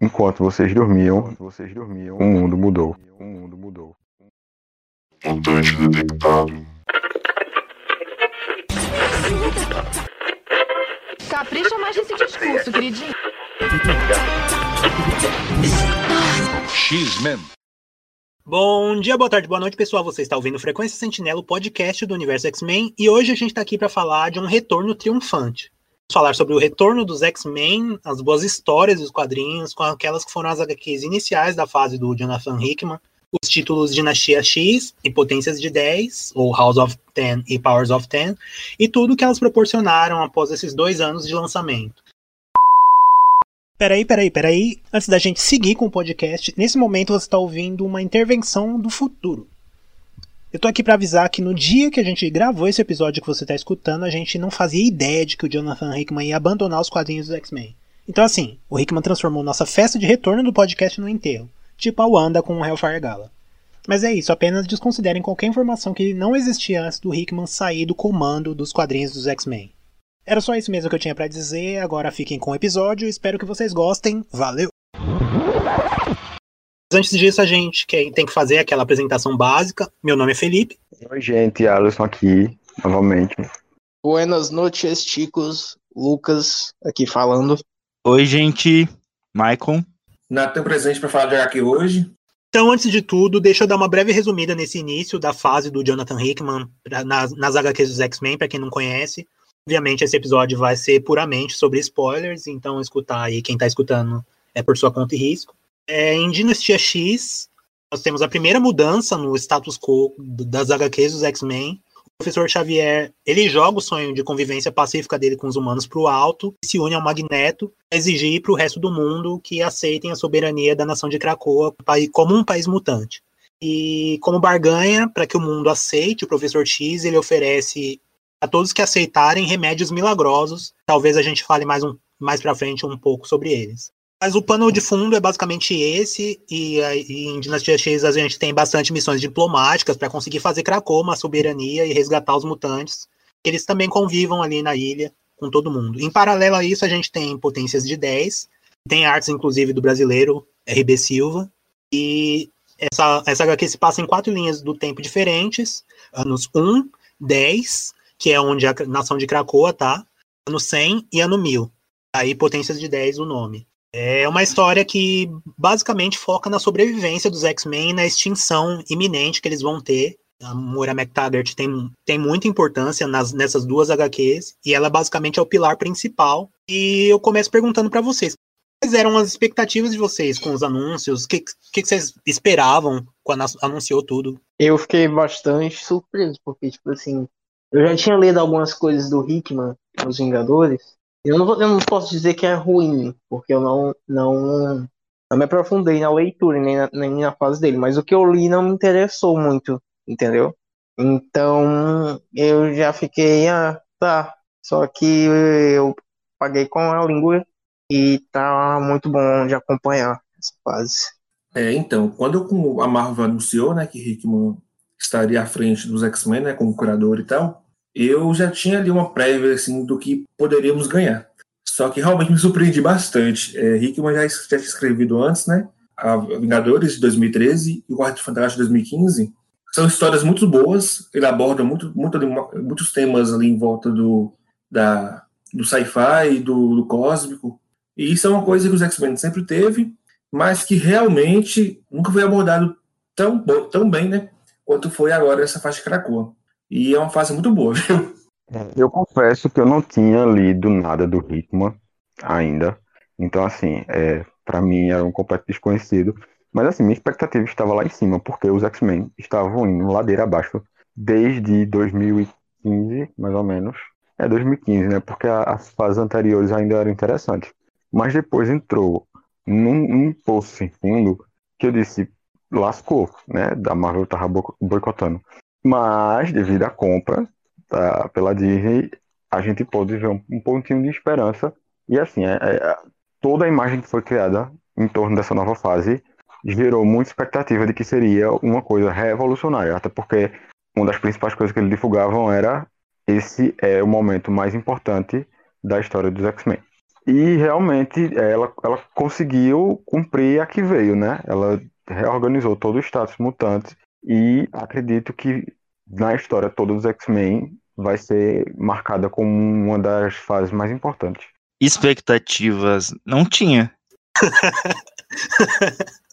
Enquanto vocês dormiam, vocês dormiam, o mundo mudou. O mundo mudou. Mutante detectado. Capricha mais nesse discurso, queridinho. X-Men. Bom dia, boa tarde, boa noite, pessoal. Você está ouvindo Frequência Sentinela, o podcast do Universo X-Men, e hoje a gente está aqui para falar de um retorno triunfante. Falar sobre o retorno dos X-Men, as boas histórias dos quadrinhos, com aquelas que foram as HQs iniciais da fase do Jonathan Hickman, os títulos Dinastia X e Potências de 10, ou House of Ten e Powers of Ten, e tudo que elas proporcionaram após esses dois anos de lançamento. Peraí, peraí, peraí. Antes da gente seguir com o podcast, nesse momento você está ouvindo uma intervenção do futuro. Eu tô aqui para avisar que no dia que a gente gravou esse episódio que você tá escutando, a gente não fazia ideia de que o Jonathan Hickman ia abandonar os quadrinhos do X-Men. Então assim, o Hickman transformou nossa festa de retorno do podcast no enterro, tipo a Wanda com o Hellfire Gala. Mas é isso, apenas desconsiderem qualquer informação que não existia antes do Hickman sair do comando dos quadrinhos dos X-Men. Era só isso mesmo que eu tinha para dizer, agora fiquem com o episódio, espero que vocês gostem, valeu! Antes disso, a gente tem que fazer aquela apresentação básica. Meu nome é Felipe. Oi, gente, Alisson aqui, novamente. Buenas noches, chicos. Lucas aqui falando. Oi, gente. Maicon. Natan presente para falar de HQ hoje. Então, antes de tudo, deixa eu dar uma breve resumida nesse início da fase do Jonathan Hickman nas, nas HQs dos X-Men, para quem não conhece. Obviamente, esse episódio vai ser puramente sobre spoilers, então escutar aí, quem está escutando é por sua conta e risco. É, em Dinastia X, nós temos a primeira mudança no status quo das HQs dos X-Men. O professor Xavier, ele joga o sonho de convivência pacífica dele com os humanos para o alto e se une ao Magneto a exigir para o resto do mundo que aceitem a soberania da nação de Krakoa como um país mutante. E como barganha, para que o mundo aceite o professor X, ele oferece a todos que aceitarem remédios milagrosos. Talvez a gente fale mais, um, mais para frente um pouco sobre eles. Mas o pano de fundo é basicamente esse, e, e em Dinastia X a gente tem bastante missões diplomáticas para conseguir fazer Krakow uma soberania e resgatar os mutantes. Que eles também convivam ali na ilha com todo mundo. Em paralelo a isso, a gente tem Potências de 10, tem artes inclusive do brasileiro RB Silva, e essa, essa HQ se passa em quatro linhas do tempo diferentes, anos 1, 10, que é onde a nação de Krakoa tá, ano 100 e ano 1000. Aí Potências de 10 o nome. É uma história que basicamente foca na sobrevivência dos X-Men na extinção iminente que eles vão ter. A Moira McTaggart tem, tem muita importância nas, nessas duas HQs e ela basicamente é o pilar principal. E eu começo perguntando para vocês: quais eram as expectativas de vocês com os anúncios? O que, que, que vocês esperavam quando anunciou tudo? Eu fiquei bastante surpreso, porque, tipo assim, eu já tinha lido algumas coisas do Hickman, Os Vingadores, eu não, eu não posso dizer que é ruim, porque eu não, não, não me aprofundei na leitura, nem na, nem na fase dele, mas o que eu li não me interessou muito, entendeu? Então eu já fiquei, ah, tá. Só que eu paguei com a língua e tá muito bom de acompanhar essa fase. É, então, quando a Marvel anunciou, né, que Hickman estaria à frente dos X-Men, né, como curador e tal, eu já tinha ali uma prévia assim, do que poderíamos ganhar. Só que realmente me surpreendi bastante. É, já, tinha escrevido antes, né? A Vingadores de 2013 e o Quarto Fantástico de 2015. São histórias muito boas, ele aborda muito, muito, muitos temas ali em volta do, da, do sci-fi, do, do cósmico. E isso é uma coisa que os X-Men sempre teve, mas que realmente nunca foi abordado tão, tão bem, né? Quanto foi agora essa faixa Krakoa. E é uma fase muito boa, viu? Eu confesso que eu não tinha lido nada do Hickman ainda. Então, assim, é, para mim era um completo desconhecido. Mas, assim, minha expectativa estava lá em cima, porque os X-Men estavam indo ladeira abaixo desde 2015, mais ou menos. É 2015, né? Porque as fases anteriores ainda eram interessantes. Mas depois entrou num, num poço sem fundo que eu disse, lascou, né? Da Marvel tava boicotando. Mas, devido à compra tá, pela Disney, a gente pode ver um, um pontinho de esperança. E assim, é, é, toda a imagem que foi criada em torno dessa nova fase gerou muita expectativa de que seria uma coisa revolucionária, até porque uma das principais coisas que eles divulgavam era esse é o momento mais importante da história dos X-Men. E realmente ela, ela conseguiu cumprir a que veio, né? Ela reorganizou todo o status mutante e acredito que na história toda dos X-Men vai ser marcada como uma das fases mais importantes. Expectativas não tinha.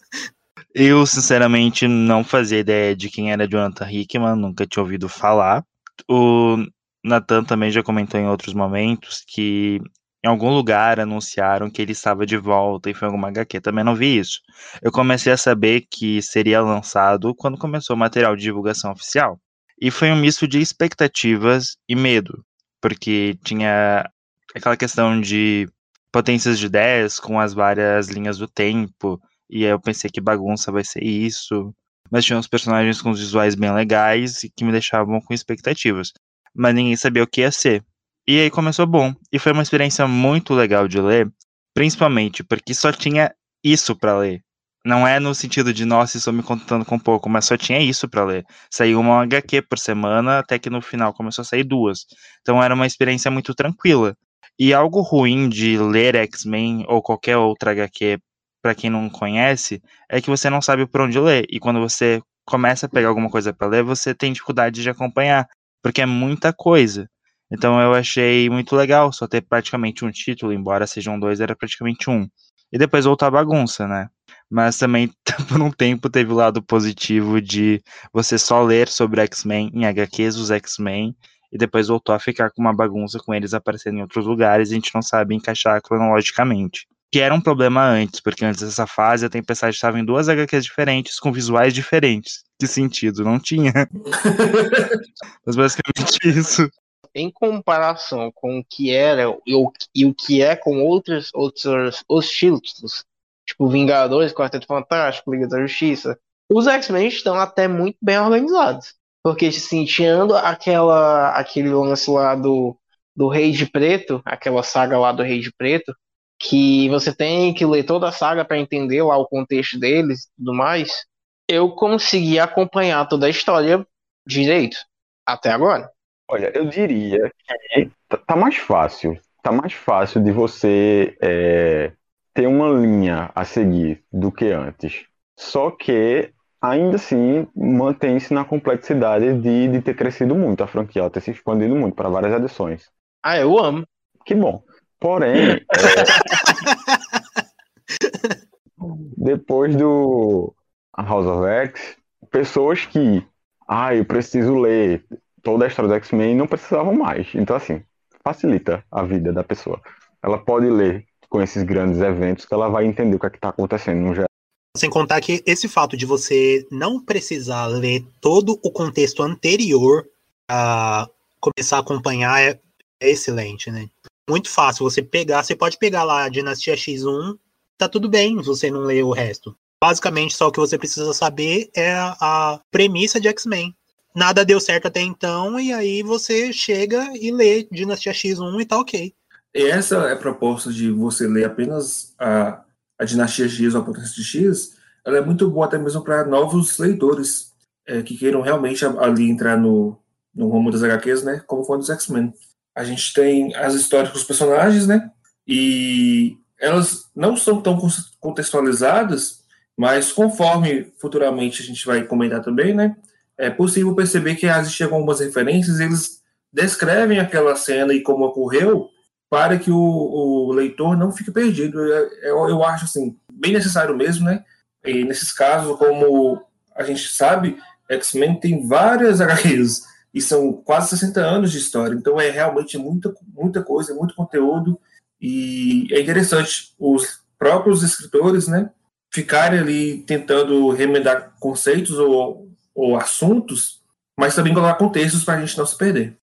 Eu, sinceramente, não fazia ideia de quem era Jonathan Hickman, nunca tinha ouvido falar. O Nathan também já comentou em outros momentos que em algum lugar anunciaram que ele estava de volta e foi alguma HQ. Também não vi isso. Eu comecei a saber que seria lançado quando começou o material de divulgação oficial. E foi um misto de expectativas e medo, porque tinha aquela questão de potências de 10 com as várias linhas do tempo e aí eu pensei que bagunça vai ser isso. Mas tinha uns personagens com os visuais bem legais e que me deixavam com expectativas. Mas ninguém sabia o que ia ser. E aí começou bom. E foi uma experiência muito legal de ler, principalmente porque só tinha isso para ler. Não é no sentido de, nossa, estou me contando com pouco, mas só tinha isso para ler. Saiu uma HQ por semana, até que no final começou a sair duas. Então era uma experiência muito tranquila. E algo ruim de ler X-Men ou qualquer outra HQ para quem não conhece, é que você não sabe por onde ler. E quando você começa a pegar alguma coisa para ler, você tem dificuldade de acompanhar, porque é muita coisa. Então eu achei muito legal só ter praticamente um título, embora sejam dois, era praticamente um. E depois voltar a bagunça, né? Mas também, por um tempo, teve o lado positivo de você só ler sobre X-Men em HQs, os X-Men, e depois voltou a ficar com uma bagunça com eles aparecendo em outros lugares e a gente não sabe encaixar cronologicamente que era um problema antes, porque antes dessa fase a Tempestade estava em duas HQs diferentes, com visuais diferentes. Que sentido? Não tinha. Mas basicamente isso. Em comparação com o que era e o, e o que é com outros, outros os títulos, tipo Vingadores, Quarteto Fantástico, Liga da Justiça, os X-Men estão até muito bem organizados. Porque, assim, tirando aquela, aquele lance lá do, do Rei de Preto, aquela saga lá do Rei de Preto, que você tem que ler toda a saga para entender lá o contexto deles e tudo mais, eu consegui acompanhar toda a história direito até agora. Olha, eu diria que tá, tá mais fácil. Tá mais fácil de você é, ter uma linha a seguir do que antes. Só que ainda assim mantém-se na complexidade de, de ter crescido muito a franquia, ter se expandido muito para várias edições. Ah, eu amo. Que bom. Porém, é, depois do House of X, pessoas que, ah, eu preciso ler toda a história do X-Men não precisavam mais. Então, assim, facilita a vida da pessoa. Ela pode ler com esses grandes eventos que ela vai entender o que é está acontecendo no geral. Sem contar que esse fato de você não precisar ler todo o contexto anterior a começar a acompanhar é, é excelente, né? muito fácil. Você pegar, você pode pegar lá a Dinastia X1, tá tudo bem se você não ler o resto. Basicamente, só o que você precisa saber é a premissa de X-Men. Nada deu certo até então, e aí você chega e lê Dinastia X1 e tá ok. E essa é a proposta de você ler apenas a, a Dinastia X ou a Potência de X, ela é muito boa até mesmo para novos leitores é, que queiram realmente ali entrar no, no rumo das HQs, né? Como foi dos X-Men a gente tem as histórias dos personagens, né? E elas não são tão contextualizadas, mas conforme futuramente a gente vai comentar também, né? É possível perceber que existem algumas referências, eles descrevem aquela cena e como ocorreu para que o, o leitor não fique perdido. Eu, eu, eu, acho assim bem necessário mesmo, né? E nesses casos, como a gente sabe, X-Men tem várias HQs e são quase 60 anos de história, então é realmente muita, muita coisa, muito conteúdo, e é interessante os próprios escritores, né, ficarem ali tentando remendar conceitos ou, ou assuntos, mas também colocar contextos para a gente não se perder.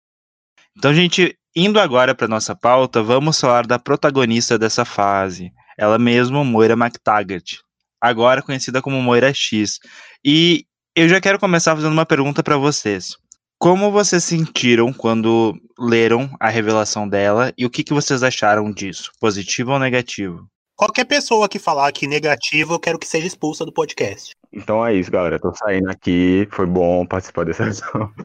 Então, gente, indo agora para nossa pauta, vamos falar da protagonista dessa fase, ela mesma, Moira McTaggart, agora conhecida como Moira X. E eu já quero começar fazendo uma pergunta para vocês. Como vocês sentiram quando leram a revelação dela e o que, que vocês acharam disso? Positivo ou negativo? Qualquer pessoa que falar que negativo, eu quero que seja expulsa do podcast. Então é isso, galera. Tô saindo aqui. Foi bom participar dessa sessão.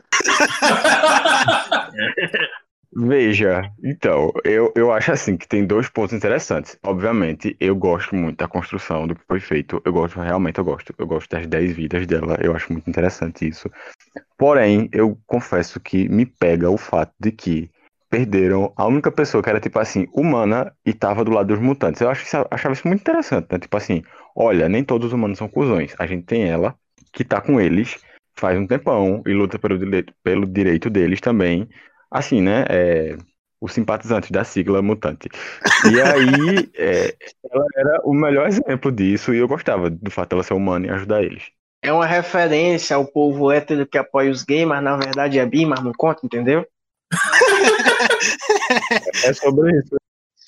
Veja, então, eu, eu acho assim que tem dois pontos interessantes. Obviamente, eu gosto muito da construção do que foi feito. Eu gosto, realmente eu gosto. Eu gosto das 10 vidas dela. Eu acho muito interessante isso. Porém, eu confesso que me pega o fato de que perderam a única pessoa que era, tipo assim, humana e tava do lado dos mutantes. Eu acho, isso- achava isso muito interessante, né? Tipo assim, olha, nem todos os humanos são cuzões. A gente tem ela, que tá com eles faz um tempão e luta pelo, pelo direito deles também. Assim, né? É, os simpatizantes da sigla mutante. E aí, é, ela era o melhor exemplo disso e eu gostava do fato dela ser humana e ajudar eles. É uma referência ao povo hétero que apoia os gays, mas na verdade é bi, mas não conta, entendeu? É sobre isso.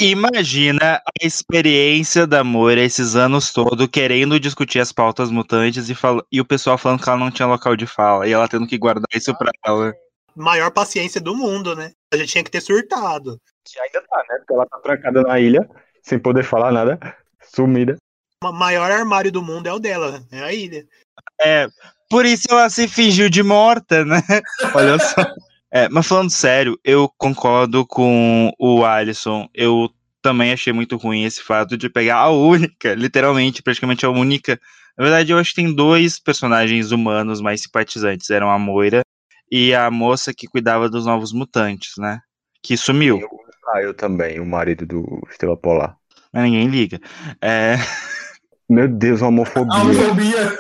Imagina a experiência da Moira esses anos todos querendo discutir as pautas mutantes e, fal- e o pessoal falando que ela não tinha local de fala e ela tendo que guardar isso pra ela. Maior paciência do mundo, né? A gente tinha que ter surtado. Que ainda tá, né? Porque ela tá trancada na ilha, sem poder falar nada, sumida. O maior armário do mundo é o dela, é a ilha. É, por isso ela se fingiu de morta, né? Olha só. É, mas falando sério, eu concordo com o Alisson. Eu também achei muito ruim esse fato de pegar a única, literalmente, praticamente a única. Na verdade, eu acho que tem dois personagens humanos mais simpatizantes. Eram a Moira e a moça que cuidava dos novos mutantes, né? Que sumiu, Ah, eu também, o marido do Estrela Polar. mas ninguém liga. É, Meu Deus, homofobia. Homofobia.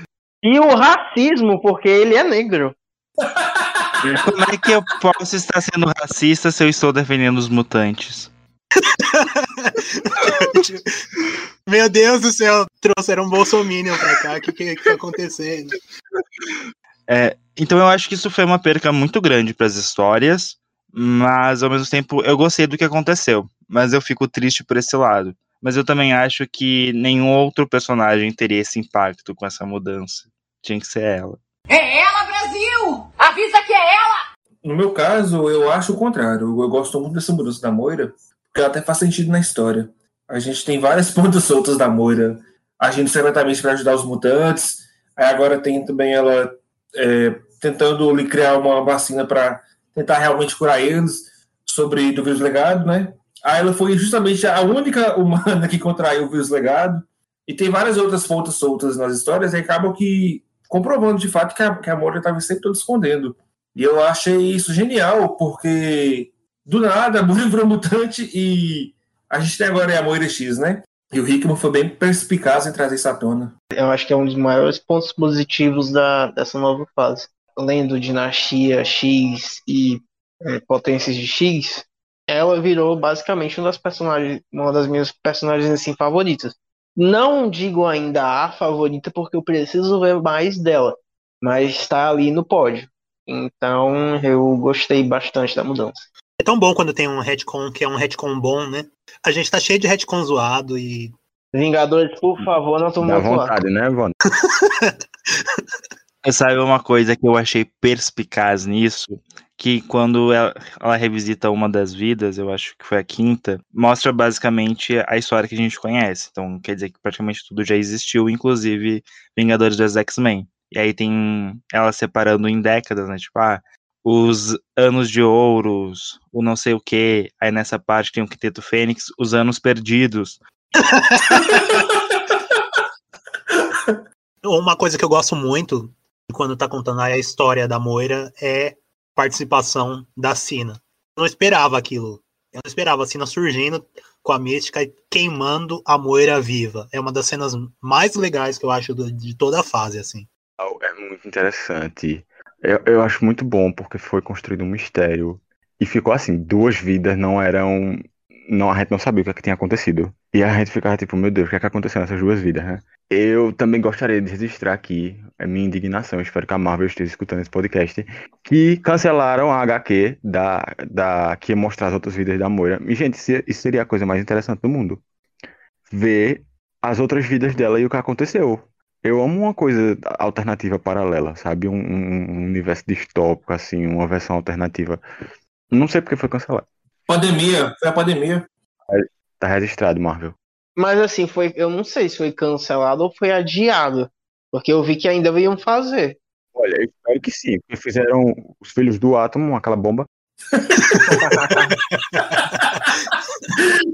E o racismo, porque ele é negro. como é que eu posso estar sendo racista se eu estou defendendo os mutantes? Meu Deus do céu, trouxeram um bolsominion pra cá. O que, que, que tá acontecendo? É, então eu acho que isso foi uma perca muito grande para as histórias, mas ao mesmo tempo eu gostei do que aconteceu, mas eu fico triste por esse lado. Mas eu também acho que nenhum outro personagem teria esse impacto com essa mudança. Tinha que ser ela. É ela, Brasil! Avisa que é ela! No meu caso, eu acho o contrário. Eu gosto muito dessa mudança da Moira, porque ela até faz sentido na história. A gente tem várias pontas soltas da Moira, agindo secretamente para ajudar os mutantes. Aí agora tem também ela é, tentando lhe criar uma vacina para tentar realmente curar eles sobre do vírus legado, né? Aí ela foi justamente a única humana que contraiu o vírus legado. E tem várias outras pontas soltas nas histórias e acabam que comprovando de fato que a, que a Moira estava sempre toda escondendo. E eu achei isso genial, porque do nada a Moira virou mutante e a gente tem agora a Moira X, né? E o Hickman foi bem perspicaz em trazer isso à tona. Eu acho que é um dos maiores pontos positivos da, dessa nova fase. Lendo Dinastia X e é, Potências de X, ela virou basicamente uma das personagens, uma das minhas personagens assim favoritas. Não digo ainda a favorita porque eu preciso ver mais dela, mas está ali no pódio. Então eu gostei bastante da mudança. É tão bom quando tem um retcon que é um retcon bom, né? A gente tá cheio de retcon zoado e. Vingadores, por favor, não Dá tumultuar. vontade, né, Vona? Sabe uma coisa que eu achei perspicaz nisso? Que quando ela, ela revisita uma das vidas, eu acho que foi a quinta, mostra basicamente a história que a gente conhece. Então, quer dizer que praticamente tudo já existiu, inclusive Vingadores dos X-Men. E aí tem ela separando em décadas, né? Tipo, ah, os anos de ouros, o não sei o que. Aí nessa parte tem o Quinteto Fênix, os anos perdidos. Uma coisa que eu gosto muito quando tá contando a história da Moira é participação da Sina. Eu não esperava aquilo. Eu não esperava a Sina surgindo com a mística e queimando a Moira viva. É uma das cenas mais legais que eu acho de toda a fase, assim. É muito interessante. Eu, eu acho muito bom porque foi construído um mistério. E ficou assim, duas vidas não eram. Não, a gente não sabia o que, é que tinha acontecido. E a gente ficava tipo, meu Deus, o que, é que aconteceu nessas duas vidas, né? Eu também gostaria de registrar aqui a minha indignação, espero que a Marvel esteja escutando esse podcast, que cancelaram a HQ da, da, que ia mostrar as outras vidas da Moira. E, gente, isso, seria a coisa mais interessante do mundo. Ver as outras vidas dela e o que aconteceu. Eu amo uma coisa alternativa paralela, sabe? Um- um universo distópico, assim, uma versão alternativa. Não sei porque foi cancelado. Pandemia, foi a pandemia. Tá registrado, Marvel. Mas assim, foi, eu não sei se foi cancelado ou foi adiado. Porque eu vi que ainda iam fazer. Olha, eu espero que sim, porque fizeram os filhos do átomo, aquela bomba.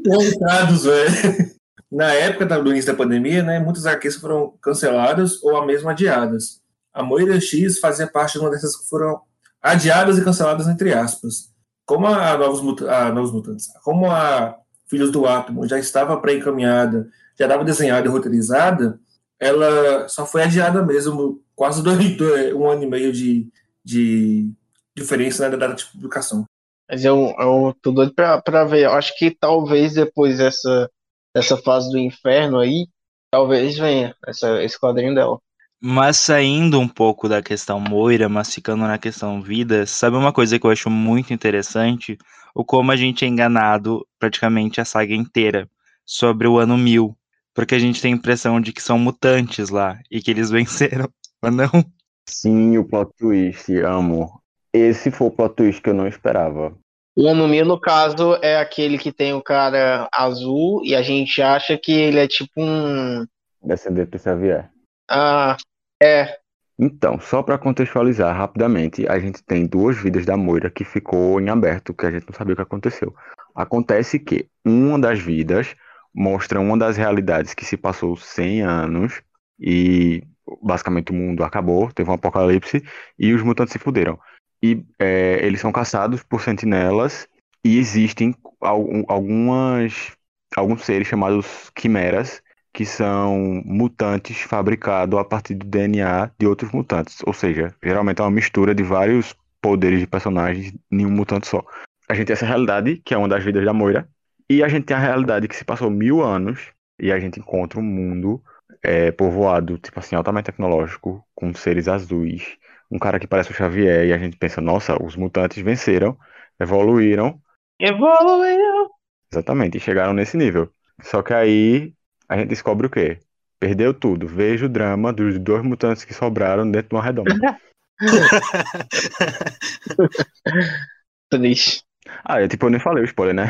Coitados, velho. Na época da- do início da pandemia, né, muitas arquês foram canceladas ou a mesmo adiadas. A Moira X fazia parte de uma dessas que foram adiadas e canceladas entre aspas. Como a Novos, a Novos Mutantes, como a Filhos do Átomo já estava pré-encaminhada, já estava desenhada e roteirizada, ela só foi adiada mesmo, quase dois, dois- um ano e meio de, de diferença né, da data de publicação. Mas eu, eu tô doido pra, pra ver. Eu acho que talvez depois dessa, dessa fase do inferno aí, talvez venha essa, esse quadrinho dela. Mas saindo um pouco da questão Moira, mas ficando na questão vida, sabe uma coisa que eu acho muito interessante? O como a gente é enganado praticamente a saga inteira sobre o ano 1000. Porque a gente tem a impressão de que são mutantes lá e que eles venceram, mas não. Sim, o plot twist, amo. Esse foi o plot twist que eu não esperava. O Ano Mil, no caso, é aquele que tem o cara azul e a gente acha que ele é tipo um. Descendente do Xavier. Ah, é. Então, só para contextualizar rapidamente, a gente tem duas vidas da Moira que ficou em aberto, que a gente não sabia o que aconteceu. Acontece que uma das vidas mostra uma das realidades que se passou 100 anos e basicamente o mundo acabou, teve um apocalipse e os mutantes se fuderam. E é, eles são caçados por sentinelas e existem algum- algumas alguns seres chamados quimeras que são mutantes fabricados a partir do DNA de outros mutantes. Ou seja, geralmente é uma mistura de vários poderes de personagens em um mutante só. A gente tem essa realidade, que é uma das vidas da Moira, e a gente tem a realidade que se passou mil anos e a gente encontra um mundo é, povoado, tipo assim, altamente tecnológico, com seres azuis, um cara que parece o Xavier, e a gente pensa, nossa, os mutantes venceram, evoluíram, Evoluiu! Exatamente, e chegaram nesse nível. Só que aí a gente descobre o quê? Perdeu tudo. Veja o drama dos dois mutantes que sobraram dentro de uma redoma. Triste. Ah, eu, tipo, eu nem falei o spoiler, né?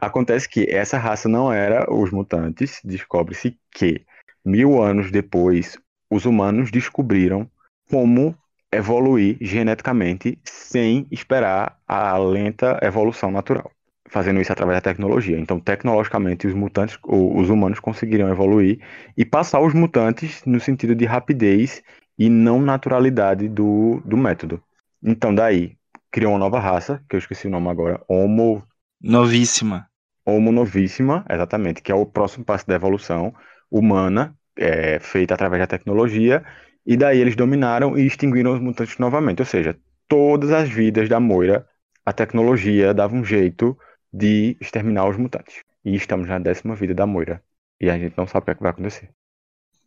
Acontece que essa raça não era os mutantes. Descobre-se que mil anos depois, os humanos descobriram como evoluir geneticamente sem esperar a lenta evolução natural. Fazendo isso através da tecnologia. Então, tecnologicamente, os mutantes, ou os humanos conseguiriam evoluir e passar os mutantes no sentido de rapidez e não naturalidade do, do método. Então, daí, criou uma nova raça, que eu esqueci o nome agora, Homo Novíssima. Homo novíssima, exatamente, que é o próximo passo da evolução humana, é, feita através da tecnologia, e daí eles dominaram e extinguiram os mutantes novamente. Ou seja, todas as vidas da Moira, a tecnologia dava um jeito de exterminar os mutantes. E estamos na décima vida da Moira. E a gente não sabe o que, é que vai acontecer.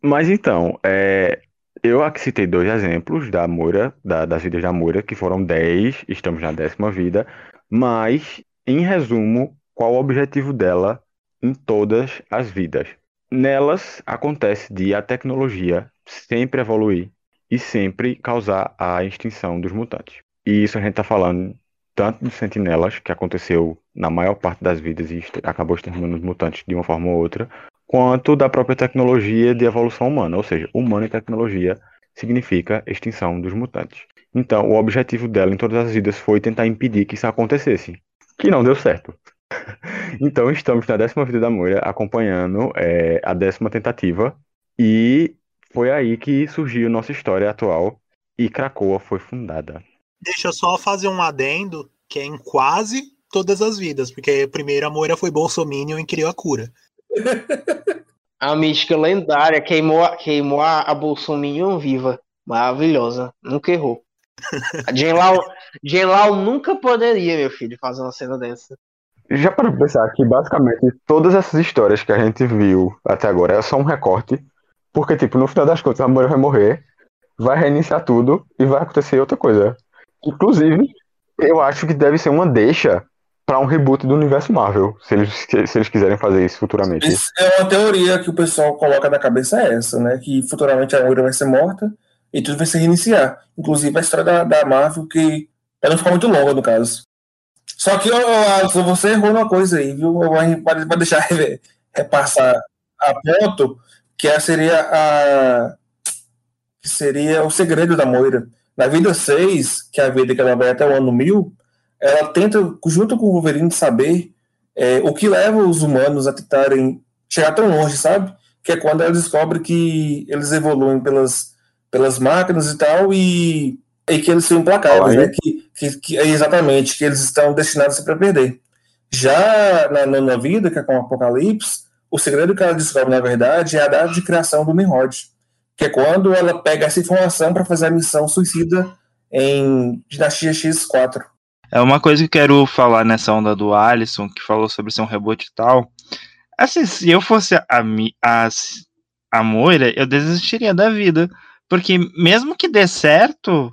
Mas então, é, eu aqui citei dois exemplos da Moira, da- das vidas da Moira, que foram 10, estamos na décima vida. Mas, em resumo, qual o objetivo dela em todas as vidas? Nelas acontece de a tecnologia sempre evoluir e sempre causar a extinção dos mutantes. E isso a gente está falando tanto dos sentinelas, que aconteceu na maior parte das vidas e acabou exterminando os mutantes de uma forma ou outra, quanto da própria tecnologia de evolução humana. Ou seja, humano e tecnologia significa extinção dos mutantes. Então, o objetivo dela em todas as vidas foi tentar impedir que isso acontecesse, que não deu certo. Então, estamos na décima vida da Moira, acompanhando é, a décima tentativa, e foi aí que surgiu nossa história atual, e Krakoa foi fundada. Deixa eu só fazer um adendo, que é em quase todas as vidas, porque primeiro a Moira foi bolsominion e criou a cura. A mística lendária queimou, a- queimou a, a Bolsominion viva. Maravilhosa. Nunca errou. A Genlau, Genlau nunca poderia, meu filho, fazer uma cena dessa. Já para pensar que basicamente todas essas histórias que a gente viu até agora é só um recorte, porque tipo, no final das contas a Moira vai morrer, vai reiniciar tudo e vai acontecer outra coisa. Inclusive, eu acho que deve ser uma deixa para um reboot do universo Marvel, se eles, se eles quiserem fazer isso futuramente. É uma teoria que o pessoal coloca na cabeça é essa, né? Que futuramente a Moira vai ser morta e tudo vai se reiniciar. Inclusive a história da, da Marvel, que ela não ficar muito longa, no caso. Só que, Alisson, você errou numa coisa aí, viu? Vai deixar re- repassar a ponto, que essa seria a. que seria o segredo da Moira. Na vida 6, que é a vida que ela vai até o ano 1000, ela tenta, junto com o Wolverine, saber é, o que leva os humanos a tentarem chegar tão longe, sabe? Que é quando ela descobre que eles evoluem pelas, pelas máquinas e tal, e, e que eles são implacáveis, né? Que, que, que, exatamente, que eles estão destinados para perder. Já na nona vida, que é com o Apocalipse, o segredo que ela descobre, na verdade, é a data de criação do Nimrod, que é quando ela pega essa informação para fazer a missão suicida em Dinastia X4. É uma coisa que eu quero falar nessa onda do Alisson, que falou sobre ser um reboot e tal. Assim, se eu fosse a, a, a Moira, eu desistiria da vida. Porque mesmo que dê certo,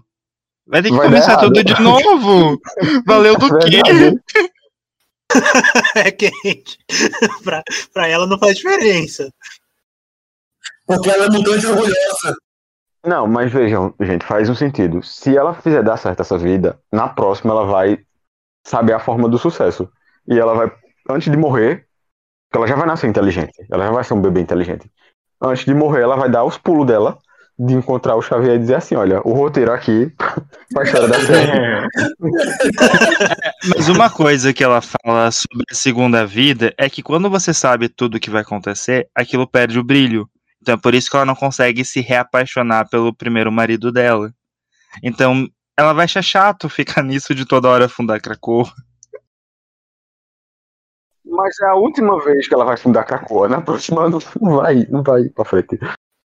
vai ter que vai começar tudo de novo. Valeu do quê? é quente. pra, pra ela não faz diferença. Porque ela é mutante orgulhosa. Não, mas vejam, gente, faz um sentido. Se ela fizer dar certo essa vida, na próxima ela vai saber a forma do sucesso. E ela vai, antes de morrer, ela já vai nascer inteligente. Ela já vai ser um bebê inteligente. Antes de morrer, ela vai dar os pulos dela de encontrar o Xavier e dizer assim: olha, o roteiro aqui pra história da série. Mas uma coisa que ela fala sobre a segunda vida é que quando você sabe tudo o que vai acontecer, aquilo perde o brilho. Então é por isso que ela não consegue se reapaixonar pelo primeiro marido dela. Então ela vai achar chato ficar nisso de toda hora fundar Krakow. Mas é a última vez que ela vai fundar Krakow. Na próxima não vai, não vai pra frente.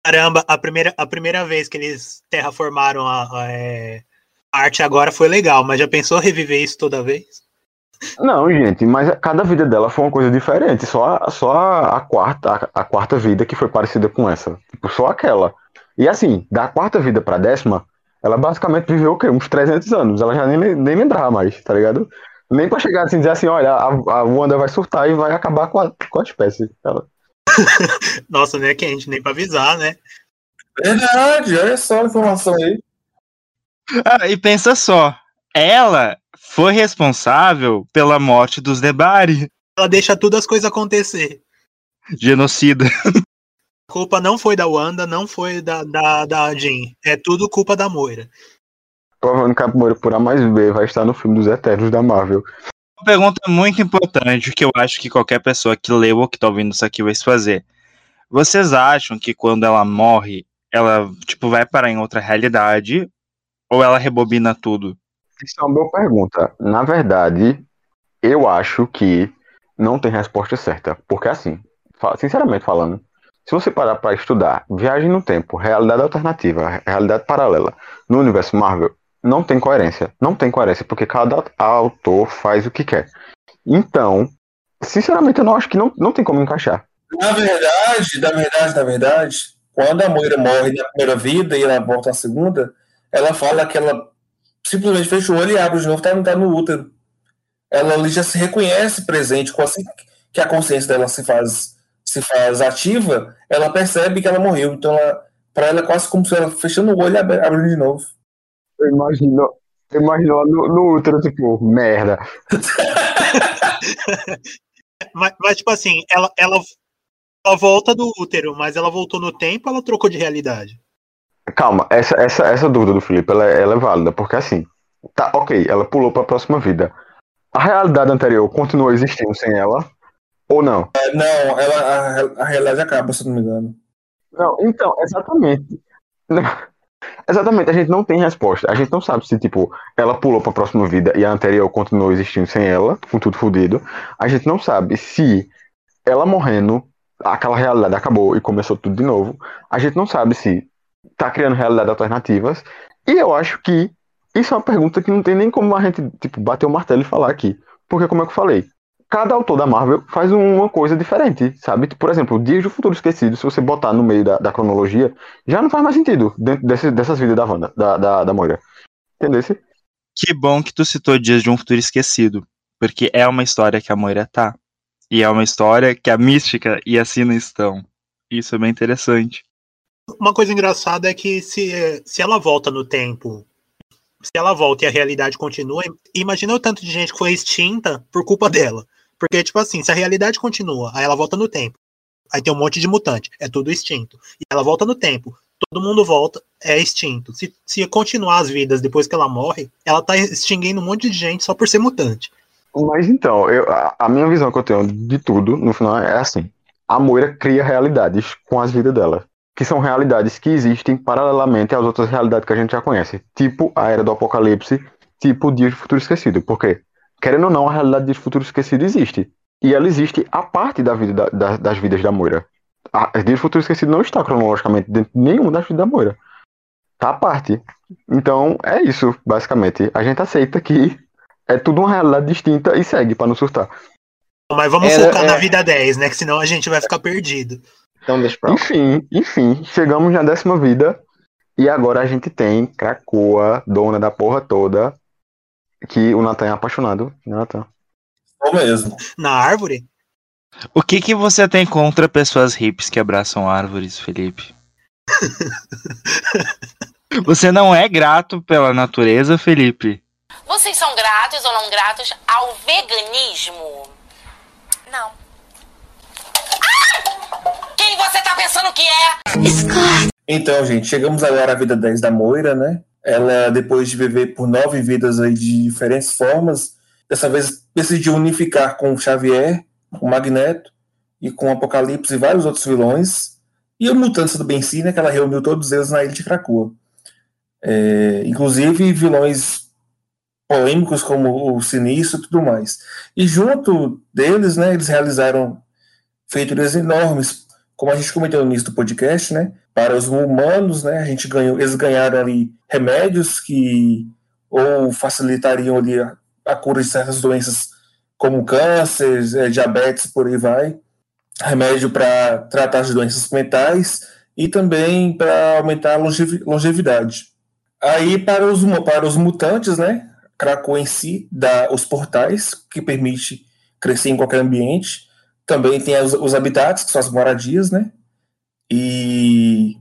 Caramba, a primeira, a primeira vez que eles terraformaram a, a, é, a arte agora foi legal, mas já pensou reviver isso toda vez? Não, gente, mas cada vida dela foi uma coisa diferente. Só a, só a, quarta, a, a, quarta vida que foi parecida com essa. Tipo, só aquela. E assim, da quarta vida pra décima, ela basicamente viveu o quê? Uns 300 anos. Ela já nem, nem lembrava mais, tá ligado? Nem pra chegar assim e dizer assim: olha, a, a Wanda vai surtar e vai acabar com a, com a espécie. Ela... Nossa, né, quente, nem pra avisar, né? Verdade, olha só a informação aí. Ah, e pensa só, ela foi responsável pela morte dos Debari. Ela deixa tudo as coisas acontecer. Genocida. A culpa não foi da Wanda, não foi da, da, da Jean. É tudo culpa da Moira. Provavelmente que a Moira por A mais B vai estar no filme dos Eternos da Marvel. Uma pergunta muito importante que eu acho que qualquer pessoa que leu ou que tá ouvindo isso aqui vai se fazer. Vocês acham que quando ela morre, ela tipo vai parar em outra realidade ou ela rebobina tudo? Isso é uma boa pergunta. Na verdade, eu acho que não tem resposta certa. Porque, assim, sinceramente falando, se você parar para estudar viagem no tempo, realidade alternativa, realidade paralela, no universo Marvel, não tem coerência. Não tem coerência, porque cada autor faz o que quer. Então, sinceramente, eu não acho que não, não tem como encaixar. Na verdade, na verdade, na verdade, quando a Moira morre na primeira vida e ela volta na segunda, ela fala que ela simplesmente fecha o olho e abre de novo, tá, tá no útero. Ela ali já se reconhece presente, assim que a consciência dela se faz, se faz ativa, ela percebe que ela morreu. Então, ela, para ela é quase como se ela fechando o olho e abrindo de novo. Eu imagino, eu imagino no, no útero, tipo, merda. mas, mas, tipo assim, ela, ela, ela volta do útero, mas ela voltou no tempo ela trocou de realidade? Calma, essa, essa, essa dúvida do Felipe ela, é, ela é válida, porque assim, tá, ok, ela pulou para a próxima vida. A realidade anterior continua existindo sem ela? Ou não? É, não, ela, a, a realidade acaba, se não me engano. Não, então, exatamente. Exatamente, a gente não tem resposta. A gente não sabe se, tipo, ela pulou para a próxima vida e a anterior continuou existindo sem ela, com tudo fodido. A gente não sabe se ela morrendo, aquela realidade acabou e começou tudo de novo. A gente não sabe se tá criando realidades alternativas. E eu acho que isso é uma pergunta que não tem nem como a gente tipo, bater o martelo e falar aqui. Porque, como é que eu falei, cada autor da Marvel faz uma coisa diferente, sabe? Por exemplo, Dias do Futuro Esquecido, se você botar no meio da, da cronologia, já não faz mais sentido dentro desse, dessas vidas da Wanda, da, da, da Moira. Entendeu? Que bom que tu citou Dias de um Futuro Esquecido, porque é uma história que a Moira tá. E é uma história que a Mística e a Sina estão. Isso é bem interessante. Uma coisa engraçada é que se, se ela volta no tempo, se ela volta e a realidade continua, imagina o tanto de gente que foi extinta por culpa dela. Porque, tipo assim, se a realidade continua, aí ela volta no tempo. Aí tem um monte de mutante, é tudo extinto. E ela volta no tempo. todo mundo volta, é extinto. Se, se continuar as vidas depois que ela morre, ela tá extinguindo um monte de gente só por ser mutante. Mas então, eu, a, a minha visão que eu tenho de tudo, no final, é assim. A Moira cria realidades com as vidas dela. Que são realidades que existem paralelamente às outras realidades que a gente já conhece. Tipo a Era do Apocalipse, tipo o Dia de Futuro Esquecido. Por quê? Querendo ou não, a realidade de Futuro Esquecido existe. E ela existe a parte da vida da- da- das vidas da Moira. A Dia de Futuro Esquecido não está cronologicamente dentro de nenhuma das vidas da Moira. Tá à parte. Então, é isso, basicamente. A gente aceita que é tudo uma realidade distinta e segue pra não surtar. Mas vamos Era- focar na é. vida 10, né? Que senão a gente vai ficar perdido. Então deixa pra lá. Enfim, enfim, chegamos na décima vida e agora a gente tem Krakoa, dona da porra toda, que o Nathan é apaixonado. né, Nathan? Ou mesmo. Na árvore? O que, que você tem contra pessoas hips que abraçam árvores, Felipe? Você não é grato pela natureza, Felipe? Vocês são gratos ou não gratos ao veganismo? Não. Você tá pensando que é? Então, gente, chegamos agora à vida 10 da Moira, né? Ela, depois de viver por nove vidas aí de diferentes formas, dessa vez decidiu unificar com o Xavier, com o Magneto e com o Apocalipse e vários outros vilões. E o Mutantes do Ben-Si, né? Que ela reuniu todos eles na Ilha de Krakoa. É, inclusive vilões polêmicos como o Sinistro e tudo mais. E junto deles, né? Eles realizaram feituras enormes, como a gente comentou no início do podcast, né? Para os humanos, né? A gente ganhou, eles ganharam ali remédios que ou facilitariam ali a, a cura de certas doenças como câncer, eh, diabetes, por aí vai. Remédio para tratar as doenças mentais e também para aumentar a longevi- longevidade. Aí para os, para os mutantes, né? Krakow em si dá os portais que permite crescer em qualquer ambiente. Também tem os, os habitats, que são as moradias, né? E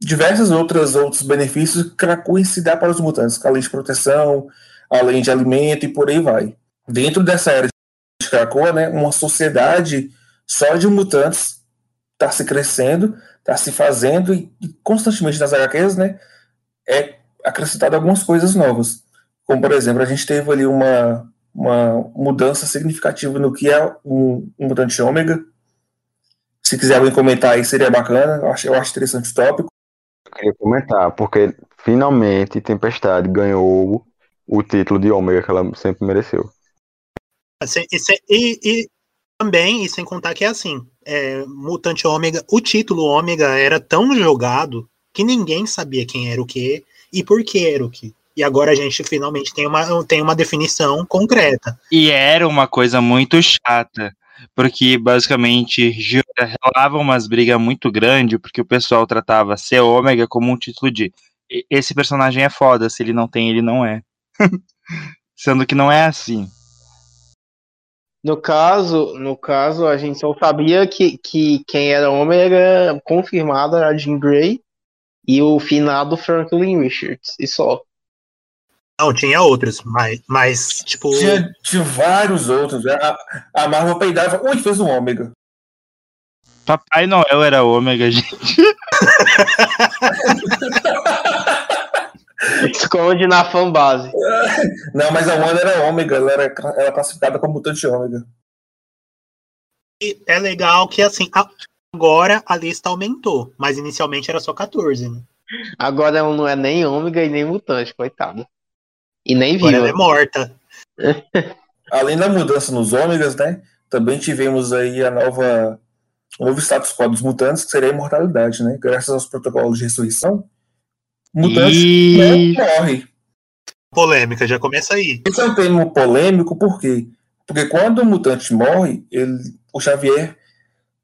diversos outros, outros benefícios que em si dá para os mutantes, além de proteção, além de alimento e por aí vai. Dentro dessa era de Krakow, né, uma sociedade só de mutantes está se crescendo, está se fazendo e, e constantemente nas HQs, né, é acrescentado algumas coisas novas. Como, por exemplo, a gente teve ali uma, uma mudança significativa no que é um, um mutante ômega. Se quiser alguém comentar aí, seria bacana. Eu acho, eu acho interessante o tópico. Eu queria comentar, porque finalmente Tempestade ganhou o título de Ômega que ela sempre mereceu. Assim, se- e- e também, e sem contar que é assim, é, Mutante Ômega, o título Ômega era tão jogado que ninguém sabia quem era o que e por que era o que. E agora a gente finalmente tem uma, tem uma definição concreta. E era uma coisa muito chata, porque basicamente rolava umas brigas muito grandes, porque o pessoal tratava ser ômega como um título de "E- esse personagem é foda, se ele não tem, ele não é. Sendo que não é assim. No caso, no caso, a gente só sabia que, que quem era Ômega confirmado era Jean Grey e o finado Franklin Richards, e só. Não, tinha outros, mas, mas tipo, Tinha, tinha vários outros. né? A, a Marvel peidava. Ui, fez um ômega. Papai Noel era ômega, gente. Esconde na fanbase. Não, mas a Wanda era ômega. Ela era, era classificada como mutante ômega. é legal que assim, a- agora a lista aumentou, mas inicialmente era só 14, né? Agora não é nem ômega e nem mutante, coitada. E nem Agora ela é morta. Além da mudança nos ômegas, né? Também tivemos aí a nova. O novo status quo dos mutantes, que seria a imortalidade, né? Graças aos protocolos de ressurreição. Mutantes E não morrem. Polêmica, já começa aí. Esse é um termo polêmico, por quê? Porque quando o mutante morre, ele, o Xavier,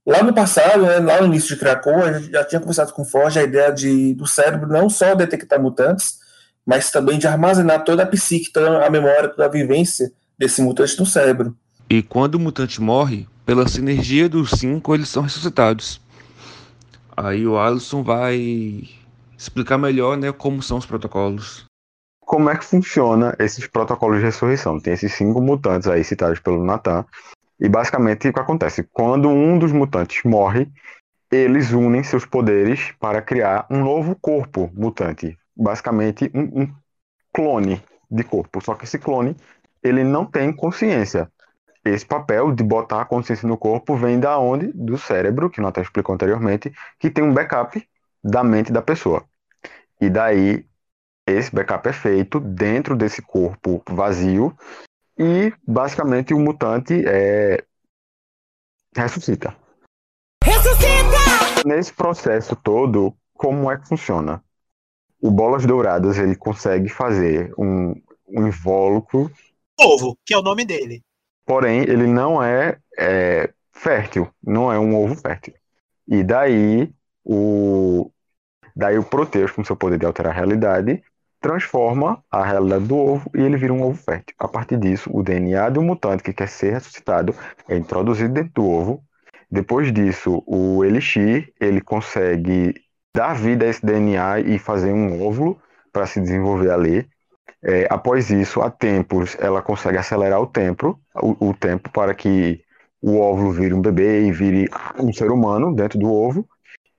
lá no passado, né, lá no início de Krakow, a gente já tinha conversado com o Forge a ideia de, do cérebro não só detectar mutantes, mas também de armazenar toda a psique, toda a memória, toda a vivência desse mutante no cérebro. E quando o mutante morre, pela sinergia dos cinco, eles são ressuscitados. Aí o Alisson vai explicar melhor, né, como são os protocolos. Como é que funciona esses protocolos de ressurreição? Tem esses cinco mutantes aí citados pelo Nathan. E basicamente o que acontece? Quando um dos mutantes morre, eles unem seus poderes para criar um novo corpo mutante. Basicamente, um, um clone de corpo. Só que esse clone, ele não tem consciência. Esse papel de botar a consciência no corpo vem da onde? Do cérebro, que nós até explicou anteriormente, que tem um backup da mente da pessoa. E daí, esse backup é feito dentro desse corpo vazio e, basicamente, o mutante é... ressuscita. Nesse processo todo, como é que funciona? O Bolas Douradas ele consegue fazer um, um invólucro, Ovo, que é o nome dele. porém ele não é, é fértil, não é um ovo fértil. E daí o daí o Proteus, com seu poder de alterar a realidade, transforma a realidade do ovo e ele vira um ovo fértil. A partir disso, o DNA um mutante que quer ser ressuscitado é introduzido dentro do ovo. Depois disso, o Elixir ele consegue dar vida a esse DNA e fazer um óvulo para se desenvolver ali. É, após isso, há tempos, ela consegue acelerar o tempo, o, o tempo para que o óvulo vire um bebê e vire um ser humano dentro do ovo.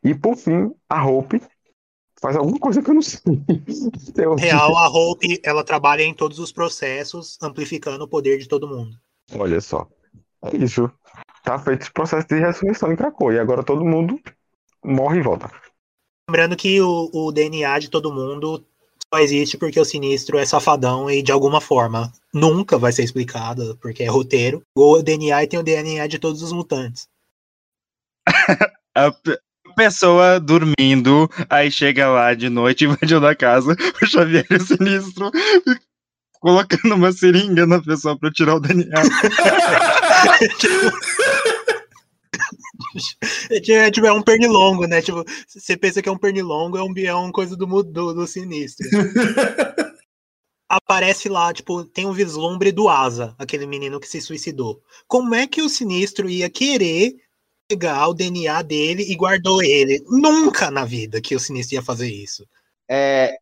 E por fim, a Hope faz alguma coisa que eu não sei. Real, a Hope, ela trabalha em todos os processos, amplificando o poder de todo mundo. Olha só. É isso. Tá feito esse processo de ressurreição em Krakow. E agora todo mundo morre e volta. Lembrando que o, o DNA de todo mundo só existe porque o sinistro é safadão e de alguma forma nunca vai ser explicado, porque é roteiro. O DNA e tem o DNA de todos os mutantes. A pe- pessoa dormindo, aí chega lá de noite, invadindo a casa, o Xavier é sinistro, colocando uma seringa na pessoa pra tirar o DNA. É tipo, é, tipo, é um pernilongo, né? Tipo, você pensa que é um pernilongo, é um bião, coisa do, do, do sinistro. Aparece lá, tipo, tem um vislumbre do Asa, aquele menino que se suicidou. Como é que o sinistro ia querer pegar o DNA dele e guardou ele? Nunca na vida que o sinistro ia fazer isso. É,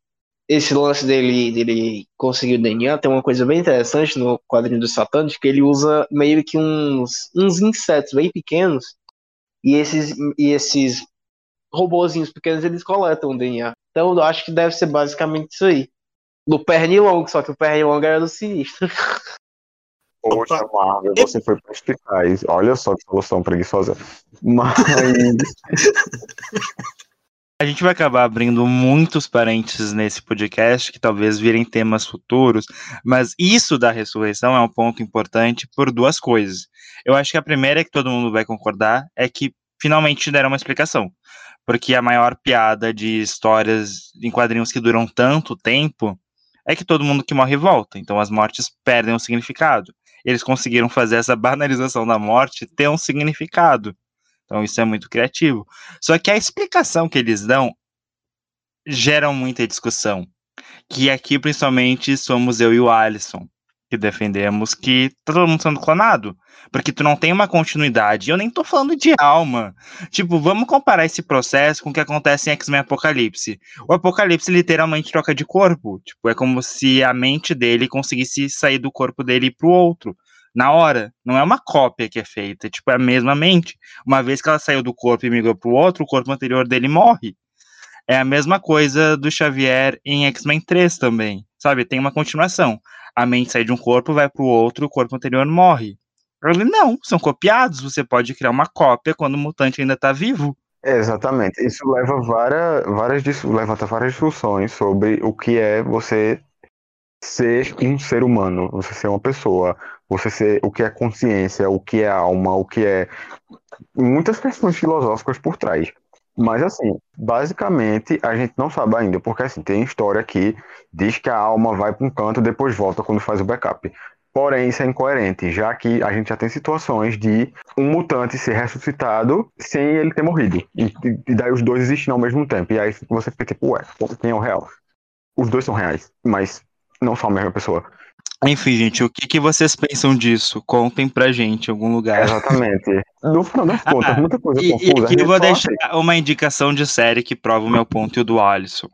esse lance dele, dele conseguir o DNA tem uma coisa bem interessante no quadrinho dos Satânicos, que ele usa meio que uns, uns insetos bem pequenos, e esses, e esses robozinhos pequenos eles coletam o DNA. Então eu acho que deve ser basicamente isso aí. Do Pernilongo, só que o Pernilongo era do Sinistro. Poxa, Marvel, você foi perspicaz. Olha só que solução preguiçosa. Mas. A gente vai acabar abrindo muitos parênteses nesse podcast, que talvez virem temas futuros, mas isso da ressurreição é um ponto importante por duas coisas. Eu acho que a primeira que todo mundo vai concordar é que finalmente deram uma explicação. Porque a maior piada de histórias em quadrinhos que duram tanto tempo é que todo mundo que morre volta. Então as mortes perdem o significado. Eles conseguiram fazer essa banalização da morte ter um significado. Então isso é muito criativo. Só que a explicação que eles dão gera muita discussão. Que aqui, principalmente, somos eu e o Alisson, que defendemos que tá todo mundo sendo clonado. Porque tu não tem uma continuidade. Eu nem tô falando de alma. Tipo, vamos comparar esse processo com o que acontece em X-Men Apocalipse. O Apocalipse literalmente troca de corpo. Tipo, é como se a mente dele conseguisse sair do corpo dele pro outro. Na hora. Não é uma cópia que é feita. Tipo, é a mesma mente. Uma vez que ela saiu do corpo e migrou pro outro, o corpo anterior dele morre. É a mesma coisa do Xavier em X-Men 3 também. Sabe? Tem uma continuação. A mente sai de um corpo, vai pro outro, o corpo anterior morre. Ele não, são copiados. Você pode criar uma cópia quando o mutante ainda tá vivo. É, exatamente. Isso leva várias, várias, levanta várias discussões sobre o que é você ser um ser humano, você ser uma pessoa, você ser o que é consciência, o que é alma, o que é muitas questões filosóficas por trás. Mas assim, basicamente a gente não sabe ainda, porque assim, tem história que diz que a alma vai para um canto depois volta quando faz o backup. Porém, isso é incoerente, já que a gente já tem situações de um mutante ser ressuscitado sem ele ter morrido. E, e daí os dois existem ao mesmo tempo. E aí você fica tipo, ué, quem é o real? Os dois são reais, mas não são a mesma pessoa. Enfim, gente, o que, que vocês pensam disso? Contem pra gente em algum lugar. Exatamente. No final das contas, Ah, muita coisa E, e confusa. a aqui eu vou deixar uma indicação de série que prova o meu ponto e o do Alisson.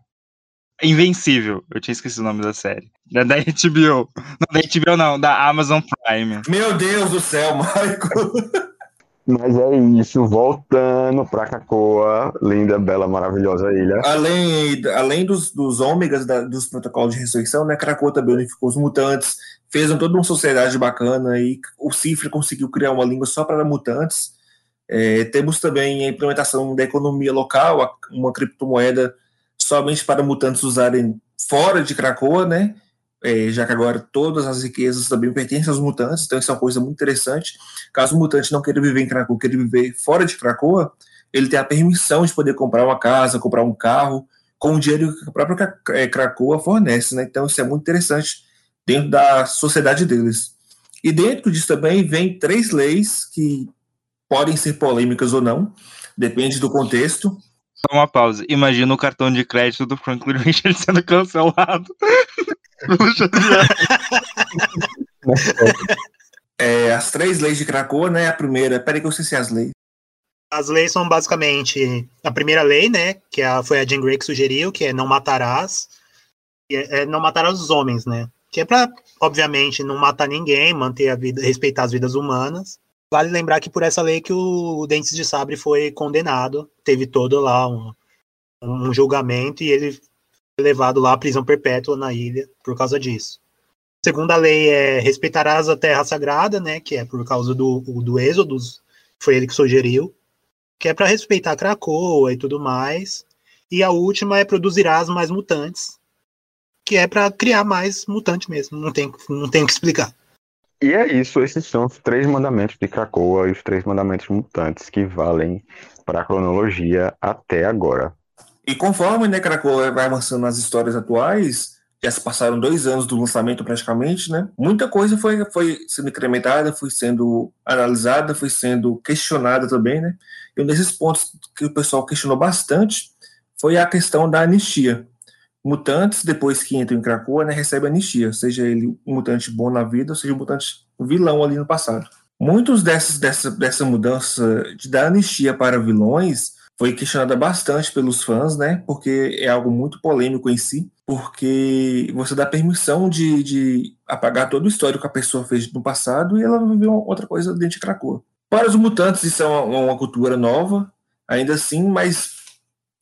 Invencível, eu tinha esquecido o nome da série. Da, da HBO. Não, da HBO não, da Amazon Prime. Meu Deus do céu, Michael. Mas é isso, voltando pra Krakoa, linda, bela, maravilhosa ilha. Além, além dos, dos ômegas da- dos protocolos de ressurreição, né, Krakoa também unificou os mutantes, fez toda uma sociedade bacana e o Cifra conseguiu criar uma língua só para mutantes. É, temos também a implementação da economia local, uma criptomoeda somente para mutantes usarem fora de Krakoa, né? É, já que agora todas as riquezas também pertencem aos mutantes, então isso é uma coisa muito interessante. Caso o mutante não queira viver em Krakoa, queira viver fora de Krakoa, ele tem a permissão de poder comprar uma casa, comprar um carro, com o dinheiro que a própria Kra- Krakoa fornece, né? Então isso é muito interessante dentro da sociedade deles. E dentro disso também vem três leis que podem ser polêmicas ou não, depende do contexto. Só uma pausa. Imagina o cartão de crédito do Franklin Richard sendo cancelado. É, as três leis de Krakoa, né? A primeira, peraí que eu sei se é as leis. As leis são basicamente a primeira lei, né? Que é a- foi a Jean Grey que sugeriu, que é não matarás. É, é não matarás os homens, né? Que é pra, obviamente, não matar ninguém, manter a vida, respeitar as vidas humanas. Vale lembrar que por essa lei que o Dentes de Sabre foi condenado. Teve todo lá um, um julgamento e ele foi levado lá à prisão perpétua na ilha por causa disso. Segunda lei é respeitarás a terra sagrada, né? Que é por causa do, do êxodo, foi ele que sugeriu que é para respeitar Krakoa e tudo mais. E a última é produzirás mais mutantes, que é para criar mais mutante mesmo. Não tem, não tem o que explicar. E é isso, esses são os três mandamentos de Krakoa e os três mandamentos mutantes que valem para a cronologia até agora. E conforme né, Krakoa vai avançando nas histórias atuais, já se passaram dois anos do lançamento praticamente, né? Muita coisa foi, foi sendo incrementada, foi sendo analisada, foi sendo questionada também, né? E um desses pontos que o pessoal questionou bastante foi a questão da anistia. Mutantes, depois que entram em Krakoa, né, recebem anistia, seja ele um mutante bom na vida, ou seja um mutante vilão ali no passado. Muitos desses, dessa, dessa mudança de dar anistia para vilões foi questionada bastante pelos fãs, né? Porque é algo muito polêmico em si, porque você dá permissão de, de apagar todo o histórico que a pessoa fez no passado e ela viveu outra coisa dentro de Krakoa. Para os mutantes, isso é uma, uma cultura nova, ainda assim, mas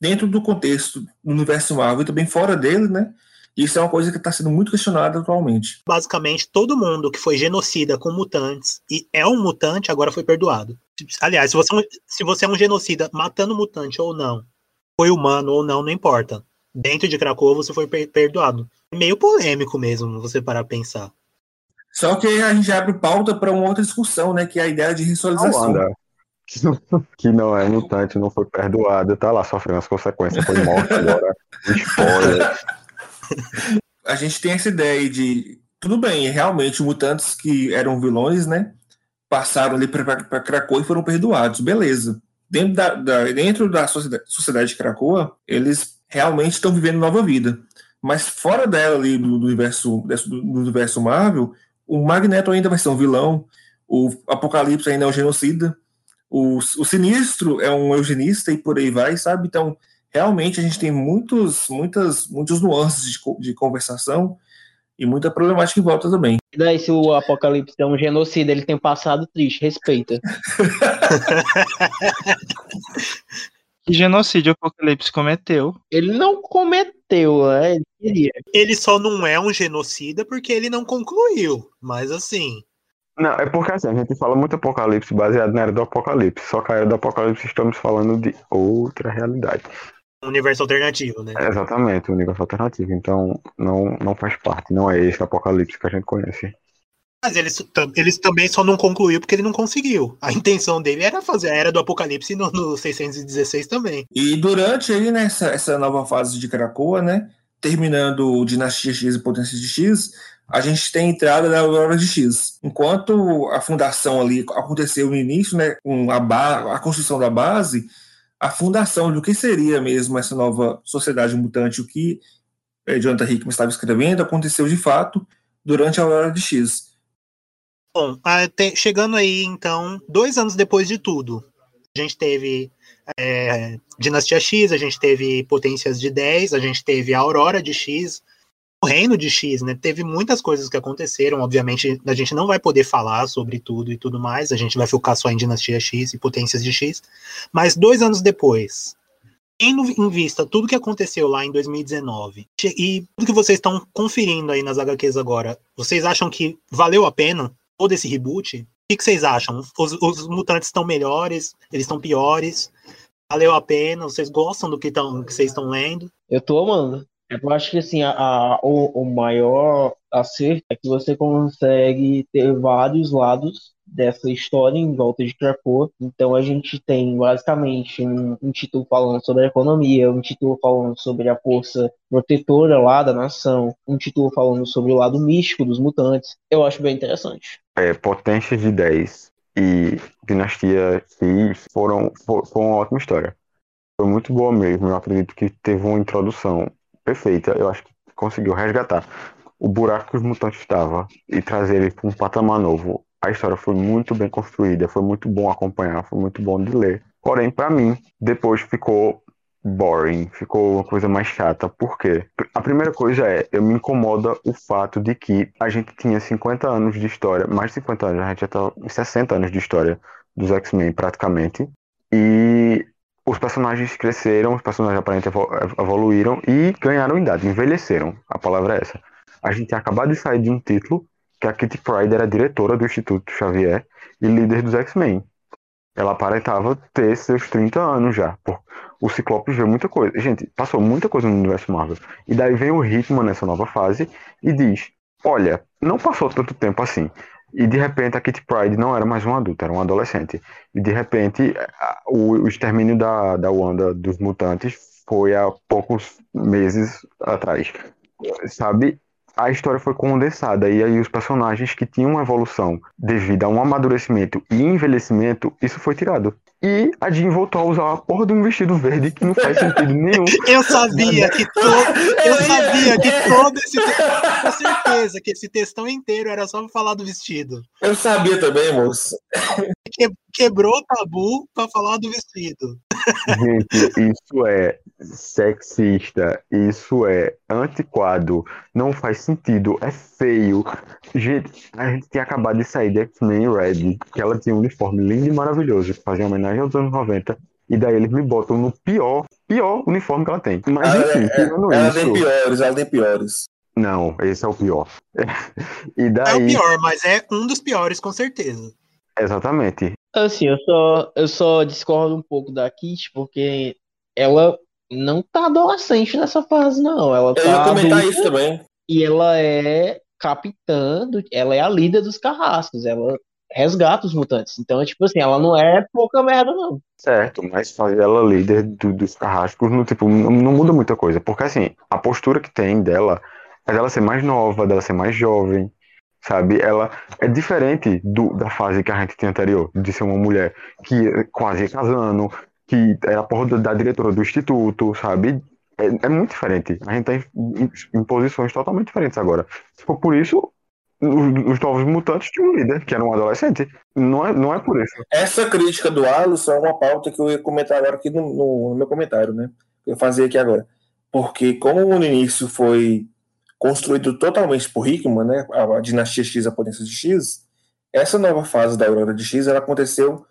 dentro do contexto do universo Marvel e também fora dele, né? Isso é uma coisa que está sendo muito questionada atualmente. Basicamente, todo mundo que foi genocida com mutantes e é um mutante agora foi perdoado. Aliás, se você, é um- se você é um genocida matando mutante ou não, foi humano ou não, não importa. Dentro de Krakoa você foi per- perdoado. Meio polêmico mesmo, você parar pra pensar. Só que a gente abre pauta para uma outra discussão, né? Que é a ideia de A ressolização. Wanda, que não- que não é mutante, não foi perdoada, tá lá sofrendo as consequências, foi morta agora. Spoiler. a gente tem essa ideia de tudo bem, realmente mutantes que eram vilões, né, passaram ali para Krakoa e foram perdoados, beleza. Dentro da, da- dentro da sociedade, sociedade de Krakoa, eles realmente estão vivendo nova vida. Mas fora dela ali do, do universo do, do universo Marvel, o Magneto ainda vai ser um vilão, o Apocalipse ainda é um genocida, o, o Sinistro é um eugenista e por aí vai, sabe? Então, realmente a gente tem muitos, muitas, muitos nuances de, de conversação e muita problemática em volta também. E daí, se o Apocalipse é um genocida, ele tem um passado triste, respeita. Que genocídio o Apocalipse cometeu. Ele não cometeu, né? Ele queria. Ele só não é um genocida porque ele não concluiu. Mas assim, Não, é porque assim, a gente fala muito apocalipse baseado na era do apocalipse, só que a era do apocalipse estamos falando de outra realidade. um universo alternativo, né? É exatamente, o universo alternativo. Então não, não faz parte, não é esse apocalipse que a gente conhece. Mas eles, eles também só não concluiu porque ele não conseguiu. A intenção dele era fazer a Era do Apocalipse no, no 616 também. E durante aí, né, essa, essa nova fase de Krakoa, né, terminando o Dinastia X e Potência de X, a gente tem a entrada da Aurora de X. Enquanto a fundação ali aconteceu no início, né, com a, a construção da base, a fundação do que seria mesmo essa nova sociedade mutante, o que eh, Jonathan Hickman estava escrevendo, aconteceu de fato durante a Aurora de X. Bom, até- chegando aí, então, dois anos depois de tudo, a gente teve é, Dinastia X, a gente teve Potências de 10, a gente teve a Aurora de X. reino de X, né? Teve muitas coisas que aconteceram. Obviamente, a gente não vai poder falar sobre tudo e tudo mais. A gente vai focar só em Dinastia X e Potências de X. Mas dois anos depois, tendo em vista tudo que aconteceu lá em 2019 e tudo que vocês estão conferindo aí nas HQs agora, vocês acham que valeu a pena todo esse reboot? O que, que vocês acham? Os, os mutantes estão melhores? Eles estão piores? Valeu a pena? Vocês gostam do que, tão, que vocês estão lendo? Eu tô amando. Eu acho que assim, a, o, o maior acerto é que você consegue ter vários lados dessa história em volta de Krakoa. Então a gente tem basicamente um, um título falando sobre a economia, um título falando sobre a força protetora lá da nação, um título falando sobre o lado místico dos mutantes. Eu acho bem interessante. É, Potências de 10 e Dinastia X foram, fo- foi uma ótima história. Foi muito boa mesmo. Eu acredito que teve uma introdução perfeita. Eu acho que conseguiu resgatar o buraco que os mutantes estavam e trazer ele para um patamar novo. A história foi muito bem construída, foi muito bom acompanhar, foi muito bom de ler. Porém, para mim, depois ficou boring, ficou uma coisa mais chata. Por quê? A primeira coisa é, eu me incomoda o fato de que a gente tinha 50 anos de história, mais de 50 anos, a gente já tá em 60 anos de história dos X-Men praticamente. E os personagens cresceram, os personagens aparentemente evol- evoluíram e ganharam idade, envelheceram. A palavra é essa. A gente tinha acabado de sair de um título que a Kitty Pryde era diretora do Instituto Xavier e líder dos X-Men. Ela aparentava ter seus 30 anos já. O Ciclope viu muita coisa. Gente, passou muita coisa no universo Marvel. E daí vem o Hickman nessa nova fase e diz: Olha, não passou tanto tempo assim. E de repente a Kitty Pryde não era mais uma adulta, era uma adolescente. E de repente o extermínio da, da Wanda dos mutantes foi há poucos meses atrás. Sabe? A história foi condensada e aí os personagens que tinham uma evolução devido a um amadurecimento e envelhecimento, isso foi tirado. E a Jean voltou a usar a porra de um vestido verde que não faz sentido nenhum. Eu sabia que todo. Eu sabia que todo esse. Com certeza que esse textão inteiro era só pra falar do vestido. Eu sabia também, moço. Que- quebrou o tabu pra falar do vestido. Gente, isso é sexista, isso é antiquado, não faz sentido, é feio. Gente, a gente tinha acabado de sair de X-Men Red, que ela tinha um uniforme lindo e maravilhoso, que fazia homenagem aos anos 90, e daí eles me botam no pior, pior uniforme que ela tem. Mas Ela, enfim, é- tirando ela isso. tem piores, ela tem piores. Não, esse é o pior. E É o daí, pior, mas é um dos piores, com certeza. exatamente. Assim, eu só, eu só discordo um pouco da Kit, porque ela não tá adolescente nessa fase, não. Ela Eu ia tá comentar adulta isso também. e ela é capitã, do- ela é a líder dos carrascos, ela resgata os mutantes. Então, tipo assim, ela não é pouca merda, não. Certo, mas fazer ela líder do- dos carrascos, no, tipo, não, não muda muita coisa. Porque, assim, a postura que tem dela é dela ser mais nova, dela ser mais jovem, sabe? Ela é diferente do, da fase que a gente tinha anterior, de ser uma mulher que quase casando, que era a porra da, da diretora do instituto, sabe? É, é muito diferente. A gente tá em, em- em posições totalmente diferentes agora. For por isso, os, os novos mutantes tinham um líder, que era um adolescente. Não é, não é por isso. Essa crítica do Alisson é uma pauta que eu ia comentar agora aqui no, no- no meu comentário, né? Eu fazer aqui agora. Porque como no início foi construído totalmente por Hickman, né? A, dinastia X, a potência de X, essa nova fase da Aurora de X, ela aconteceu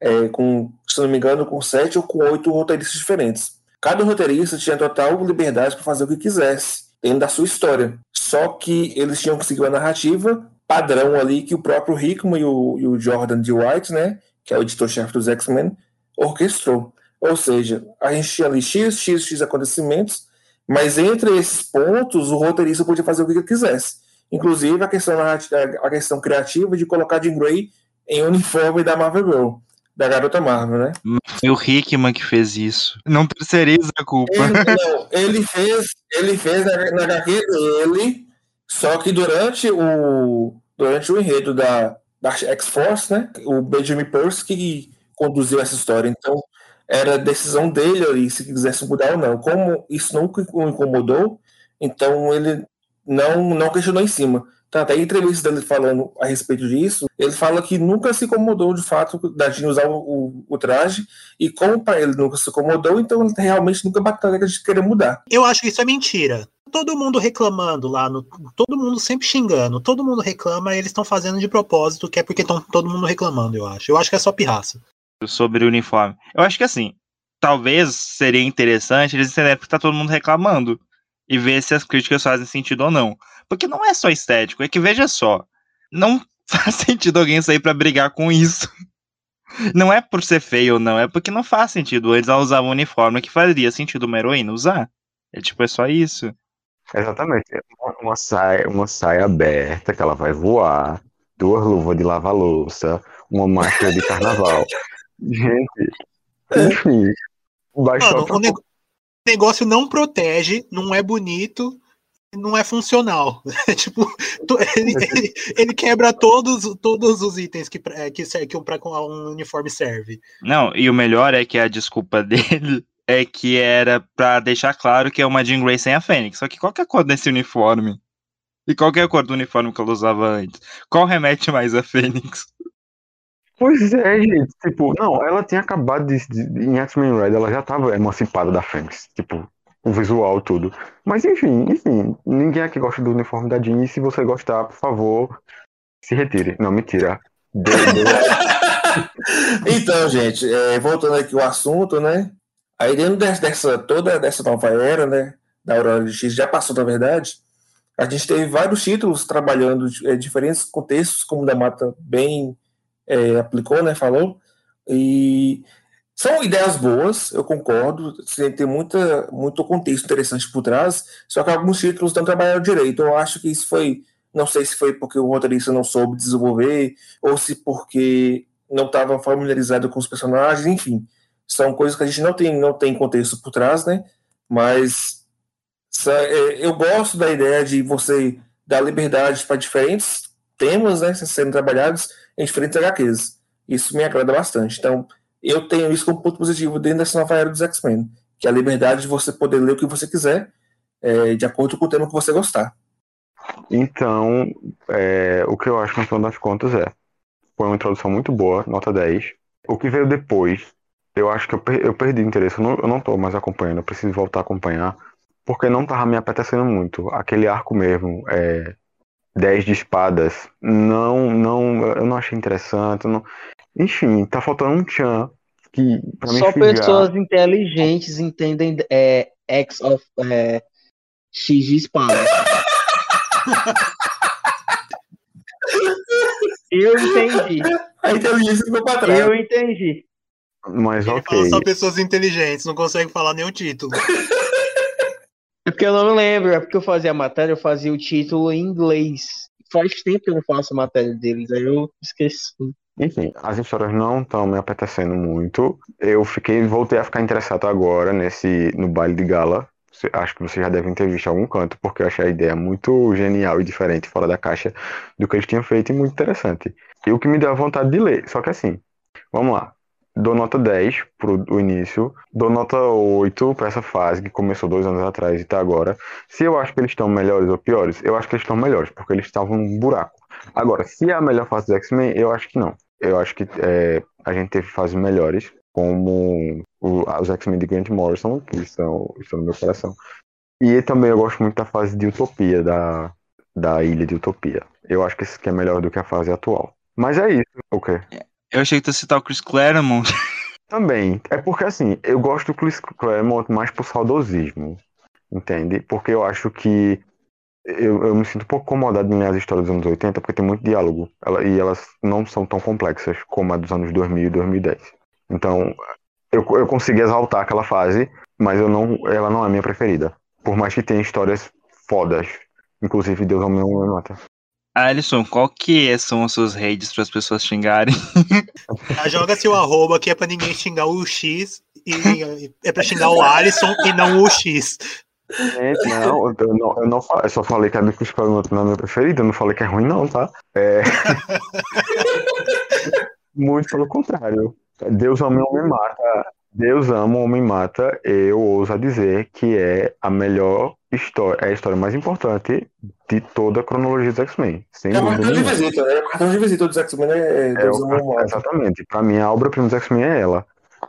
é, com, se não me engano, com sete ou com oito roteiristas diferentes. Cada roteirista tinha total liberdade para fazer o que quisesse, dentro da sua história. Só que eles tinham que seguir uma narrativa padrão ali que o próprio Hickman e o, e o Jordan D. White, né, que é o editor-chefe dos X-Men, orquestrou. Ou seja, a gente tinha ali X, X, X acontecimentos, mas entre esses pontos o roteirista podia fazer o que ele quisesse. Inclusive a questão, a questão criativa de colocar Jean Grey em uniforme da Marvel Girl, da garota Marvel, né? Foi o Hickman que fez isso. Não terceiriza a culpa. Ele, não, ele fez, ele fez na, na HQ dele, só que durante o, durante o enredo da, da X-Force, né, o Benjamin Percy que conduziu essa história. Então, era decisão dele ali, se quisesse mudar ou não. Como isso nunca o incomodou, então ele não, não questionou em cima. Então, até em entrevista dele falando a respeito disso, ele fala que nunca se incomodou de fato da Jean usar o, o, o traje, e como para ele nunca se incomodou, então ele realmente nunca bateu na de querer mudar. Eu acho que isso é mentira. todo mundo reclamando lá, no, todo mundo sempre xingando, todo mundo reclama, eles estão fazendo de propósito, que é porque estão todo mundo reclamando, eu acho. Eu acho que é só pirraça. Sobre o uniforme. Eu acho que assim, talvez seria interessante eles entenderem porque tá todo mundo reclamando e ver se as críticas fazem sentido ou não. Porque não é só estético, é que veja só, não faz sentido alguém sair pra brigar com isso. Não é por ser feio ou não, é porque não faz sentido. Eles usavam um uniforme que faria sentido uma heroína usar. É tipo, é só isso. Exatamente. Uma, uma saia, uma saia aberta que ela vai voar, duas luvas de lavar louça, uma máscara de carnaval. Gente, enfim. Baixou Mano, o neg- negócio não protege, não é bonito, não é funcional. É tipo, ele, ele- ele quebra todos, todos os itens que, é, que, que um, pra um uniforme serve. Não, e o melhor é que a desculpa dele é que era pra deixar claro que é uma Jean Grey sem a Fênix. Só que qual que é a cor desse uniforme? E qual que é a cor do uniforme que ela usava antes? Qual remete mais a Fênix? Pois é, gente. Tipo, não, ela tinha acabado de, de- em X-Men Red, ela já tava emancipada da Fênix. Tipo, o visual, tudo. Mas enfim, enfim, ninguém aqui gosta do uniforme da Jean. E se você gostar, por favor, se retire. Não, mentira. Dê- Então, gente, é, voltando aqui ao assunto, né? Aí dentro dessa, toda dessa nova era, né? Da Aurora de X, já passou, na verdade. A gente teve vários títulos trabalhando é, diferentes contextos, como o da Mata bem é, aplicou, né? Falou. E são ideias boas, eu concordo. Tem muita, muito contexto interessante por trás, só que alguns títulos não trabalharam direito. Eu acho que isso foi. Não sei se foi porque o roteirista não soube desenvolver, ou se porque não estava familiarizado com os personagens, enfim. São coisas que a gente não tem, não tem contexto por trás, né? Mas é, eu gosto da ideia de você dar liberdade para diferentes temas, né? Sendo trabalhados em diferentes HQs. Isso me agrada bastante. Então, eu tenho isso como ponto positivo dentro dessa nova era dos X-Men, que é a liberdade de você poder ler o que você quiser, é, de acordo com o tema que você gostar. Então, é, o que eu acho, no final das contas, é. Foi uma introdução muito boa, nota 10. O que veio depois, eu acho que eu, per- eu perdi interesse. Eu não, eu não tô mais acompanhando, eu preciso voltar a acompanhar. Porque não tava me apetecendo muito. Aquele arco mesmo, é, 10 de espadas, não, não, eu não achei interessante. Não... Enfim, tá faltando um Chan que, pra Só pessoas inteligentes entendem é, X of é, X de espada. Eu entendi. A inteligência ficou para trás. Eu entendi. Mas Ele ok. fala só pessoas inteligentes, não consegue falar nenhum título. É porque eu não lembro, é porque eu fazia a matéria, eu fazia o título em inglês. Faz tempo que eu não faço a matéria deles, aí eu esqueci. Enfim, as histórias não estão me apetecendo muito. Eu fiquei, voltei a ficar interessado agora nesse no baile de gala. Acho que vocês já devem ter visto algum canto, porque eu achei a ideia muito genial e diferente, fora da caixa do que eles tinham feito e muito interessante. E o que me deu a vontade de ler. Só que assim, vamos lá. Dou nota 10 pro o início, dou nota 8 para essa fase que começou dois anos atrás e tá agora. Se eu acho que eles estão melhores ou piores, eu acho que eles estão melhores, porque eles estavam num buraco. Agora, se é a melhor fase do X-Men, eu acho que não. Eu acho que é, a gente teve fases melhores, como o- os X-Men de Grant Morrison, que estão, estão no meu coração. E também eu gosto muito da fase de Utopia, da, da Ilha de Utopia. Eu acho que isso aqui é melhor do que a fase atual. Mas é isso. O quê? Eu achei que tu ia citar o Chris Claremont. Também. É porque, assim, eu gosto do Chris Claremont mais por saudosismo. Entende? Porque eu acho que eu, eu me sinto um pouco incomodado em ler as histórias dos anos 80 porque tem muito diálogo. Ela- e elas não são tão complexas como a dos anos 2000 e 2010. Então, eu, eu consegui exaltar aquela fase, mas eu não, ela não é minha preferida. Por mais que tenha histórias fodas. Inclusive, Deus Homem não me mata. Alisson, qual que são as suas redes para as pessoas xingarem? Já joga seu arroba que é pra ninguém xingar o X e é pra xingar o Alisson e não o X. Gente, não, eu não, eu não falei, eu só falei que a não é a minha preferida, eu não falei que é ruim não, tá? É... Muito pelo contrário. Deus ama o homem mata. Deus ama o homem mata, eu ouso a dizer que é a melhor história, é a história mais importante de toda a cronologia dos X-Men. Sem É o dúvida cartão de visita, né? O cartão de visita dos X-Men é É Deus o exatamente. Pra mim, a obra-prima dos X-Men é ela.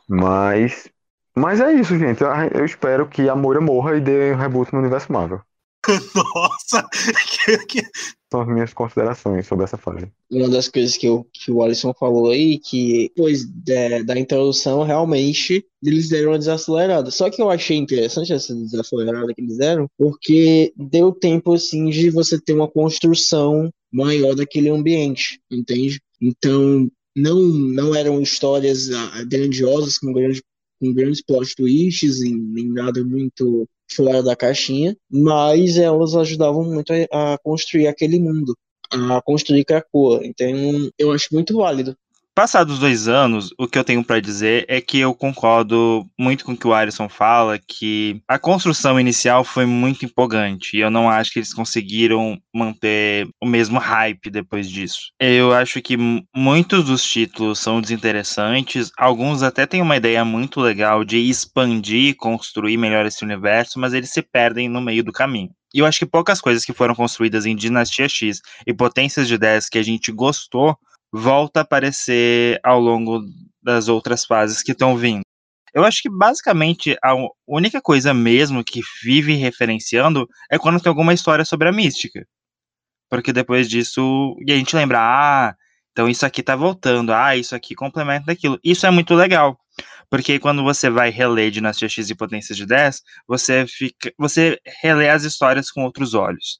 Mas, mas é isso, gente. Eu espero que a Moira morra e dê um reboot no universo Marvel. Nossa! São as minhas considerações sobre essa fase. Uma das coisas que, eu, que o Alisson falou aí, que depois da, da introdução, realmente, eles deram uma desacelerada. Só que eu achei interessante essa desacelerada que eles deram, porque deu tempo, assim, de você ter uma construção maior daquele ambiente, entende? Então, não, não eram histórias ah, grandiosas, com, grande, com grandes plot twists, e nem nada muito fora da caixinha, mas elas ajudavam muito a, a construir aquele mundo, a construir Krakoa. Então, eu acho muito válido. Passados dois anos, o que eu tenho pra dizer é que eu concordo muito com o que o Alisson fala, que a construção inicial foi muito empolgante, e eu não acho que eles conseguiram manter o mesmo hype depois disso. Eu acho que muitos dos títulos são desinteressantes, alguns até têm uma ideia muito legal de expandir e construir melhor esse universo, mas eles se perdem no meio do caminho. E eu acho que poucas coisas que foram construídas em Dinastia X e Potências de 10 que a gente gostou volta a aparecer ao longo das outras fases que estão vindo. Eu acho que basicamente a única coisa mesmo que vive referenciando é quando tem alguma história sobre a mística. Porque depois disso, e a gente lembra, ah, então isso aqui tá voltando, ah, isso aqui complementa aquilo. Isso é muito legal. Porque quando você vai reler Dinastia X e Potências de 10, você fica, você relê as histórias com outros olhos.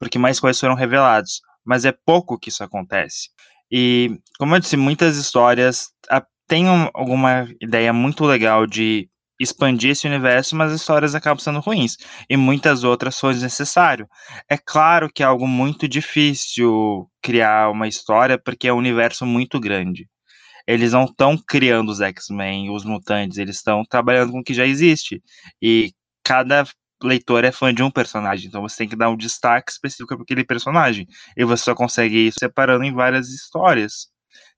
Porque mais coisas foram reveladas, mas é pouco que isso acontece. E, como eu disse, muitas histórias têm um- alguma ideia muito legal de expandir esse universo, mas as histórias acabam sendo ruins. E muitas outras são desnecessário. É claro que é algo muito difícil criar uma história, porque é um universo muito grande. Eles não estão criando os X-Men, os mutantes, eles estão trabalhando com o que já existe. E cada leitor é fã de um personagem, então você tem que dar um destaque específico para aquele personagem. E você só consegue isso separando em várias histórias.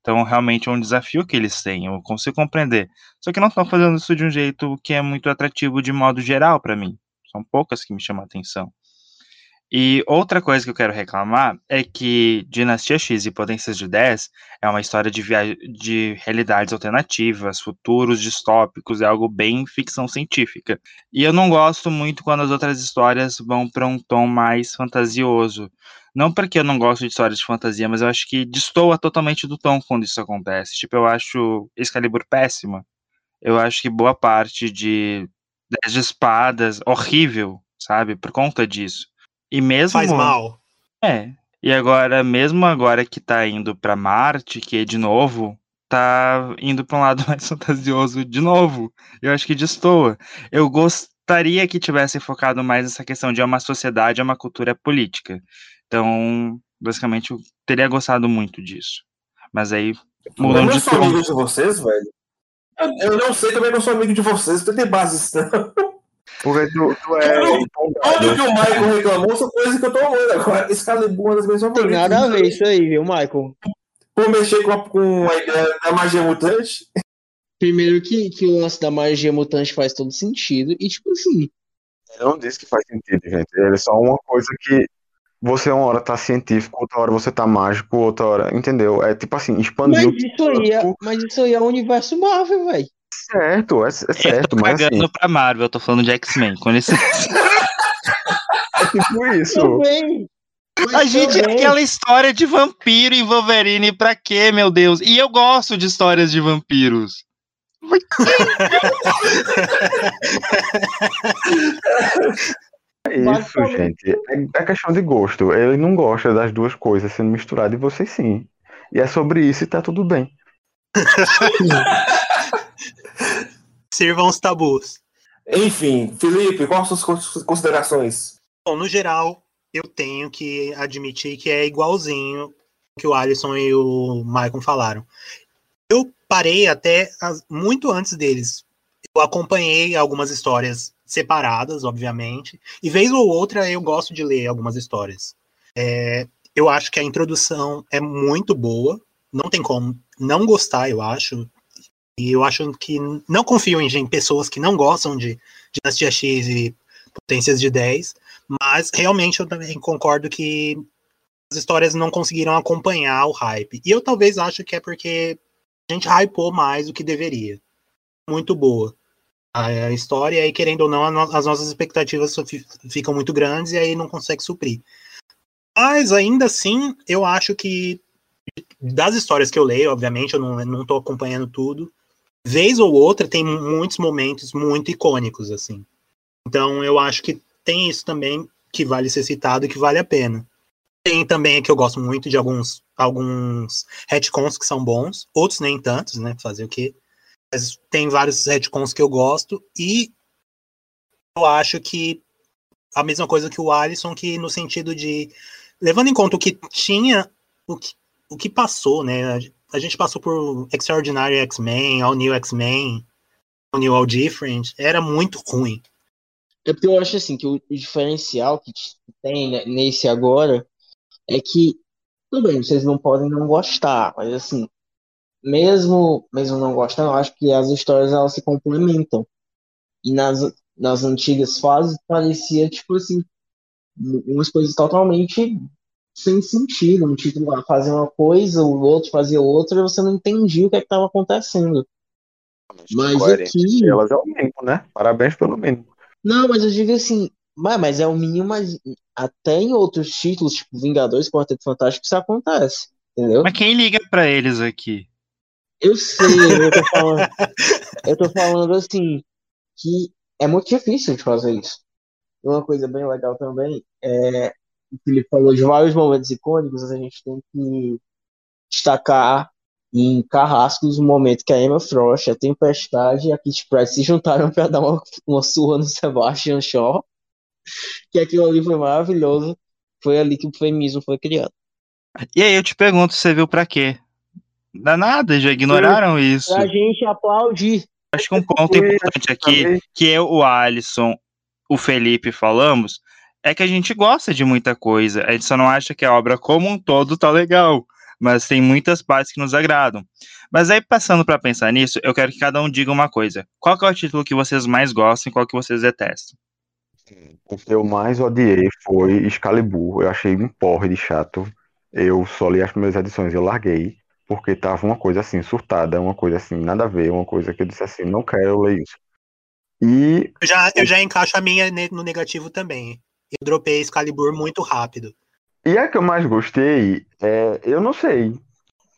Então, realmente é um desafio que eles têm, eu consigo compreender. Só que não estão fazendo isso de um jeito que é muito atrativo de modo geral para mim. São poucas que me chamam a atenção. E outra coisa que eu quero reclamar é que Dinastia X e Potências de 10 é uma história de, de realidades alternativas, futuros distópicos, é algo bem ficção científica. E eu não gosto muito quando as outras histórias vão para um tom mais fantasioso. Não porque eu não gosto de histórias de fantasia, mas eu acho que destoa totalmente do tom quando isso acontece. Tipo, eu acho Excalibur péssima. Eu acho que boa parte de Dez de Espadas, horrível, sabe? Por conta disso. E mesmo. Faz mal. É. E agora, mesmo agora que tá indo pra Marte, que de novo tá indo pra um lado mais fantasioso de novo. Eu acho que destoa. Eu gostaria que tivesse focado mais nessa questão de é uma sociedade, é uma cultura política. Então, basicamente, eu teria gostado muito disso. Mas aí, Eu não de sou amigo de vocês, velho. Eu, não sei também que eu sou amigo de vocês, não tem bases, não. Porque tu, tu é Tudo que o Michael reclamou são coisas que eu tô amando agora. Excalibur é uma das minhas Tem favoritas. nada a ver isso aí, viu, Michael? Por mexer com a, com a ideia da magia mutante. Primeiro que, que o lance da magia mutante faz todo sentido. E, tipo assim, Eu não disse que faz sentido, gente. Ele é só uma coisa que você uma hora tá científico, outra hora você tá mágico, outra hora. Entendeu? É tipo assim, mas expandiu isso aí é, mas isso aí é o universo Marvel, velho. Certo, é, é Eu certo, mas assim, cagando pra Marvel, eu tô falando de X-Men. Com licença. é tipo isso. Também. Mas A gente, também- aquela história de vampiro e Wolverine, pra quê, meu Deus? E eu gosto de histórias de vampiros. É isso, gente. É, é questão de gosto. Ele não gosta das duas coisas sendo misturadas e você sim. E é sobre isso e tá tudo bem. Sirvam os tabus. Enfim, Felipe, quais são as suas considerações? Bom, no geral, eu tenho que admitir que é igualzinho que o Alisson e o Maicon falaram. Eu parei até muito antes deles. Eu acompanhei algumas histórias separadas, obviamente, e vez ou outra eu gosto de ler algumas histórias. É, eu acho que a introdução é muito boa, não tem como não gostar, eu acho. E eu acho que não confio em gente, pessoas que não gostam de Dinastia X e Potências de 10, mas realmente eu também concordo que as histórias não conseguiram acompanhar o hype. E eu talvez acho que é porque a gente hypou mais do que deveria. Muito boa. a, história, e aí, querendo ou não, as nossas expectativas fi- ficam muito grandes e aí não consegue suprir. Mas ainda assim, eu acho que das histórias que eu leio, obviamente, eu não, não acompanhando tudo. Vez ou outra tem muitos momentos muito icônicos, assim. Então eu acho que tem isso também que vale ser citado e que vale a pena. Tem também que eu gosto muito de alguns, alguns retcons que são bons, outros nem tantos, né? Fazer o quê? Mas tem vários retcons que eu gosto e eu acho que a mesma coisa que o Alisson, que no sentido de levando em conta o que tinha, o que, o que passou, né? A gente passou por Extraordinary X-Men, All New X-Men, All New All Different, era muito ruim. É porque eu acho assim que o, o diferencial que tem né, nesse agora é que, tudo bem, vocês não podem não gostar, mas assim, mesmo, mesmo não gostando, eu acho que as histórias elas se complementam. E nas, nas antigas fases parecia, tipo assim, umas coisas totalmente sem sentido. Um título fazia uma coisa, o outro fazia outra, e você não entendia o que é estava acontecendo. Mas Coerente. aqui. Elas é o mínimo, né? Parabéns pelo mínimo. Não, mas eu digo assim, mas, mas é o mínimo, mas até em outros títulos, tipo Vingadores, Quarteto Fantástico, isso acontece, entendeu? Mas quem liga pra eles aqui? Eu sei, eu tô falando, eu tô falando assim, que é muito difícil de fazer isso. Uma coisa bem legal também é o que ele falou de vários momentos icônicos, a gente tem que destacar em Carrascos o momento que a Emma Frost, a Tempestade e a Kitty Pryde se juntaram para dar uma, uma surra no Sebastian Shaw, que aquilo ali foi maravilhoso. Foi ali que o feminismo foi criado. E aí eu te pergunto, você viu pra quê? Dá nada, já ignoraram isso. Pra gente aplaudir. Acho que um ponto importante aqui, que eu, o Alisson, o Felipe falamos, é que a gente gosta de muita coisa. A gente só não acha que a obra como um todo tá legal. Mas tem muitas partes que nos agradam. Mas aí, passando pra pensar nisso, eu quero que cada um diga uma coisa. Qual que é o título que vocês mais gostam e qual que vocês detestam? O que eu mais odiei foi Excalibur. Eu achei um porre de chato. Eu só li as primeiras edições e eu larguei. Porque tava uma coisa assim, surtada, uma coisa assim, nada a ver, uma coisa que eu disse assim, não quero ler isso. E Eu já, eu já encaixo a minha no negativo também. Eu dropei Excalibur muito rápido. E a que eu mais gostei, é, eu não sei.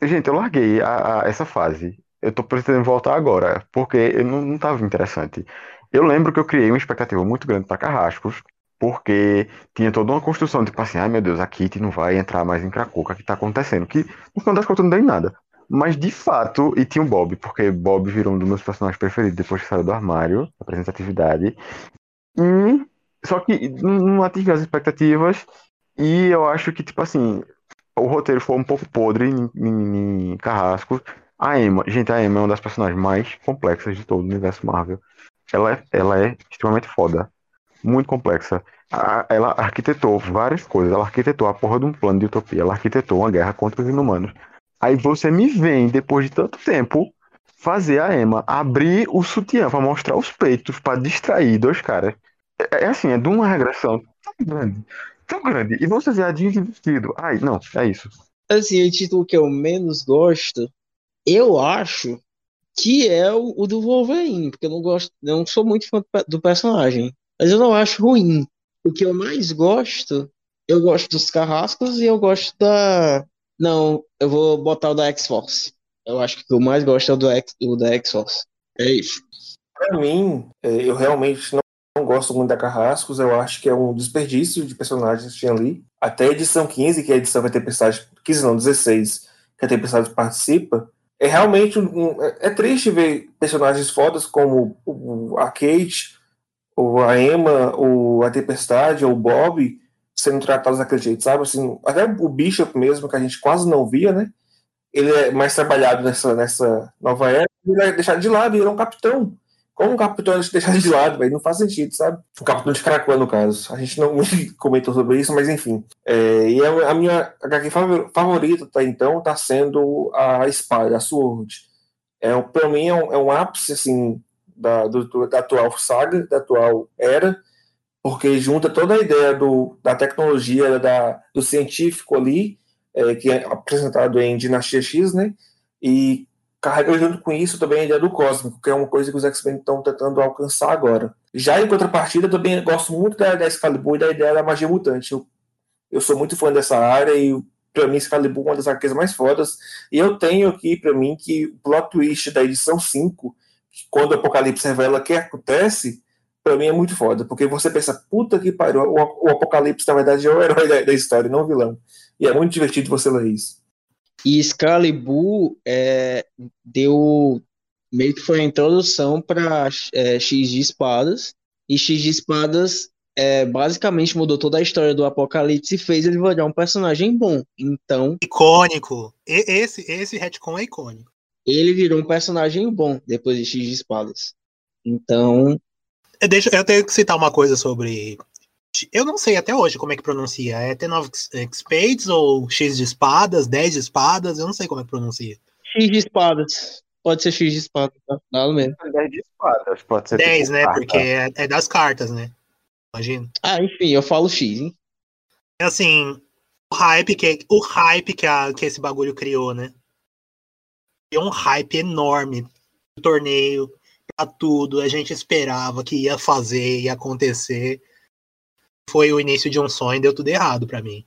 Gente, eu larguei a- a- essa fase. Eu tô pretendendo voltar agora, porque eu não, não tava interessante. Eu lembro que eu criei uma expectativa muito grande para Carrascos, porque tinha toda uma construção, tipo assim, ai meu Deus, a Kitty não vai entrar mais em Cracoca, o que tá acontecendo? Que no final das contas não deu em nada. Mas de fato, e tinha o Bob, porque Bob virou um dos meus personagens preferidos depois que saiu do armário, representatividade. E só que não atingiu as expectativas. E eu acho que, tipo assim, o roteiro foi um pouco podre em, em- em Carrasco. A Emma, gente, a Emma é uma das personagens mais complexas de todo o universo Marvel. Ela é, ela é extremamente foda. Muito complexa. Ela arquitetou várias coisas. Ela arquitetou a porra de um plano de utopia. Ela arquitetou uma guerra contra os inumanos. Aí você me vem, depois de tanto tempo, fazer a Emma abrir o sutiã pra mostrar os peitos, pra distrair dois caras. É, é assim, é de uma regressão tão grande tão grande. E você viadinho de vestido. Ai, não, é isso. Assim, o título que eu menos gosto, eu acho que é o, o do Wolverine, porque eu não gosto, não sou muito fã do personagem, mas eu não acho ruim. O que eu mais gosto, eu gosto dos Carrascos e eu gosto da. Não, eu vou botar o da X-Force. Eu acho que o que eu mais gosto é o do X, o da X-Force. É isso. Pra mim, é, eu realmente não, não gosto muito da Carrascos, eu acho que é um desperdício de personagens que tinha ali. Até a edição 15, que é a edição que a Tempestade, 15 não, 16, que a Tempestade participa, é realmente um, é, é triste ver personagens fodas como a Kate, ou a Emma, ou a Tempestade, ou o Bob, sendo tratados daquele jeito, sabe? Assim, até o Bishop mesmo, que a gente quase não via, né? Ele é mais trabalhado nessa, nessa nova era, ele é deixado de lado, ele é um capitão. Como um capitão eles deixaram de lado, velho? Não faz sentido, sabe? O capitão de Caracuã, no caso. A gente não comentou sobre isso, mas enfim. É, e a, a minha HQ favor- favorita, tá, então, tá sendo a Espada, a Sword. É, pra mim é um, é um ápice, assim, da, do- da atual saga, da atual era, porque junta toda a ideia do, da tecnologia, da, do científico ali, é, que é apresentado em Dinastia X, né? E carrega junto com isso também a ideia do cósmico, que é uma coisa que os X-Men estão tentando alcançar agora. Já em contrapartida, também gosto muito da, da Excalibur e da ideia da magia mutante. Eu, eu sou muito fã dessa área e para mim Excalibur é uma das HQs mais fodas. E eu tenho aqui para mim que o plot twist da edição 5, quando o Apocalipse revela o que acontece, para mim é muito foda, porque você pensa, puta que pariu, o, o Apocalipse na verdade é o herói da, da história, não o vilão. E é muito divertido você ler isso. E Excalibur é, deu meio que foi a introdução para é, X de espadas. E X de espadas é, basicamente mudou toda a história do Apocalipse e fez ele virar um personagem bom. Então. Icônico. E, esse, esse retcon é icônico. Ele virou um personagem bom depois de X de espadas. Então. Deixa, eu tenho que citar uma coisa sobre eu não sei até hoje como é que pronuncia. É T9 Spades ou X de espadas, 10 de espadas? Eu não sei como é que pronuncia. X de espadas. Pode ser X de espadas, tá? Nada mesmo. 10 de espadas, pode ser. 10, tipo né? carta. Porque é, é das cartas, né? Imagina. Ah, enfim, eu falo X, hein? É assim, o hype que, o hype que, a, que esse bagulho criou, né? Criou um hype enorme no torneio, pra tudo. A gente esperava que ia fazer, ia acontecer foi o início de um sonho e deu tudo errado pra mim.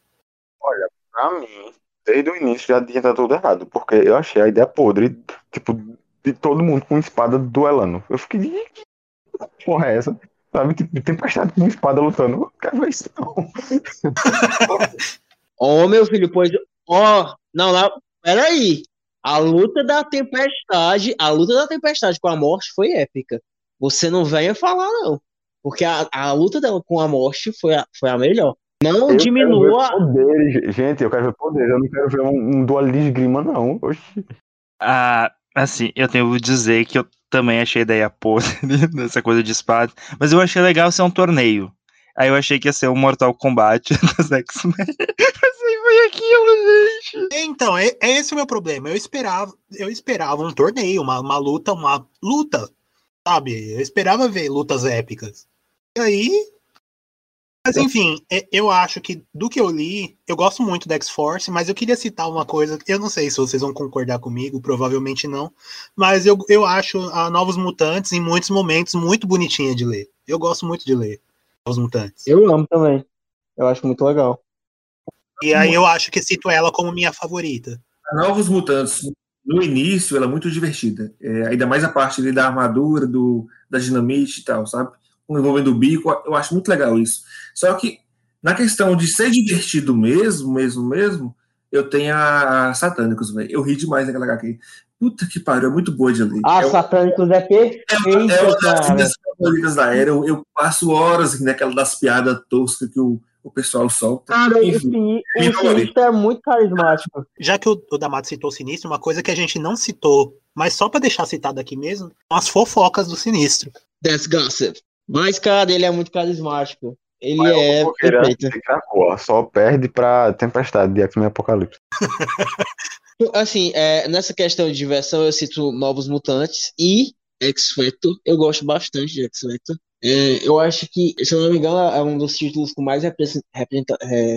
Olha, pra mim, desde o início já tinha dado tudo errado, porque eu achei a ideia podre, tipo, de todo mundo com espada duelando. Eu fiquei de que porra é essa? Sabe, tipo, tempestade com espada lutando. Eu quero ver isso, não. Ó, oh, meu filho, pois. Ó, oh, não, não, peraí. A luta da tempestade, a luta da tempestade com a morte foi épica. Você não venha falar, não. Porque a, a luta dela com a morte foi a, foi a melhor. Não Eu diminua. quero ver poderes, gente, eu quero ver poderes, eu não quero ver um, um duelo de esgrima, não. Oxi. Ah, assim, eu tenho que dizer que eu também achei a ideia podre dessa coisa de espada, mas eu achei legal ser um torneio. Aí eu achei que ia ser um Mortal Kombat dos X-Men. Mas aí foi aquilo, gente. Então, é, é esse o meu problema. Eu esperava, eu esperava um torneio, uma, uma luta, uma luta, sabe? Eu esperava ver lutas épicas. E aí. Mas enfim, é- eu acho que do que eu li, eu gosto muito da X-Force, mas eu queria citar uma coisa, eu não sei se vocês vão concordar comigo, provavelmente não, mas eu, eu acho a Novos Mutantes em muitos momentos muito bonitinha de ler. Eu gosto muito de ler Novos Mutantes. Eu amo também. Eu acho muito legal. E aí eu acho que cito ela como minha favorita. A Novos Mutantes, no início, ela é muito divertida. É, ainda mais a parte ali da armadura, do, da dinamite e tal, sabe? Envolvendo o bico, eu acho muito legal isso. Só que, na questão de ser divertido mesmo, mesmo, mesmo, eu tenho a Satânicos, velho. Eu ri demais naquela HQ. Puta que pariu, é muito boa de ler. Ah, é, Satânicos é perfeito, é uma das cara. minhas favoritas da era. Eu, eu passo horas assim, naquela das piadas toscas que o, o pessoal solta. Cara, Enfim, é o Sinistro é muito carismático. Já que o, o D'Amato citou o Sinistro, uma coisa que a gente não citou, mas só pra deixar citado aqui mesmo, são as fofocas do Sinistro. That's gossip. Mas, cara, ele é muito carismático. Ele Mas é perfeito. Só perde pra Tempestade de X-Men Apocalipse. Assim, é, nessa questão de diversão, eu cito Novos Mutantes e X-Factor. Eu gosto bastante de X-Factor. É, eu acho que, se eu não me engano, é um dos títulos com mais é,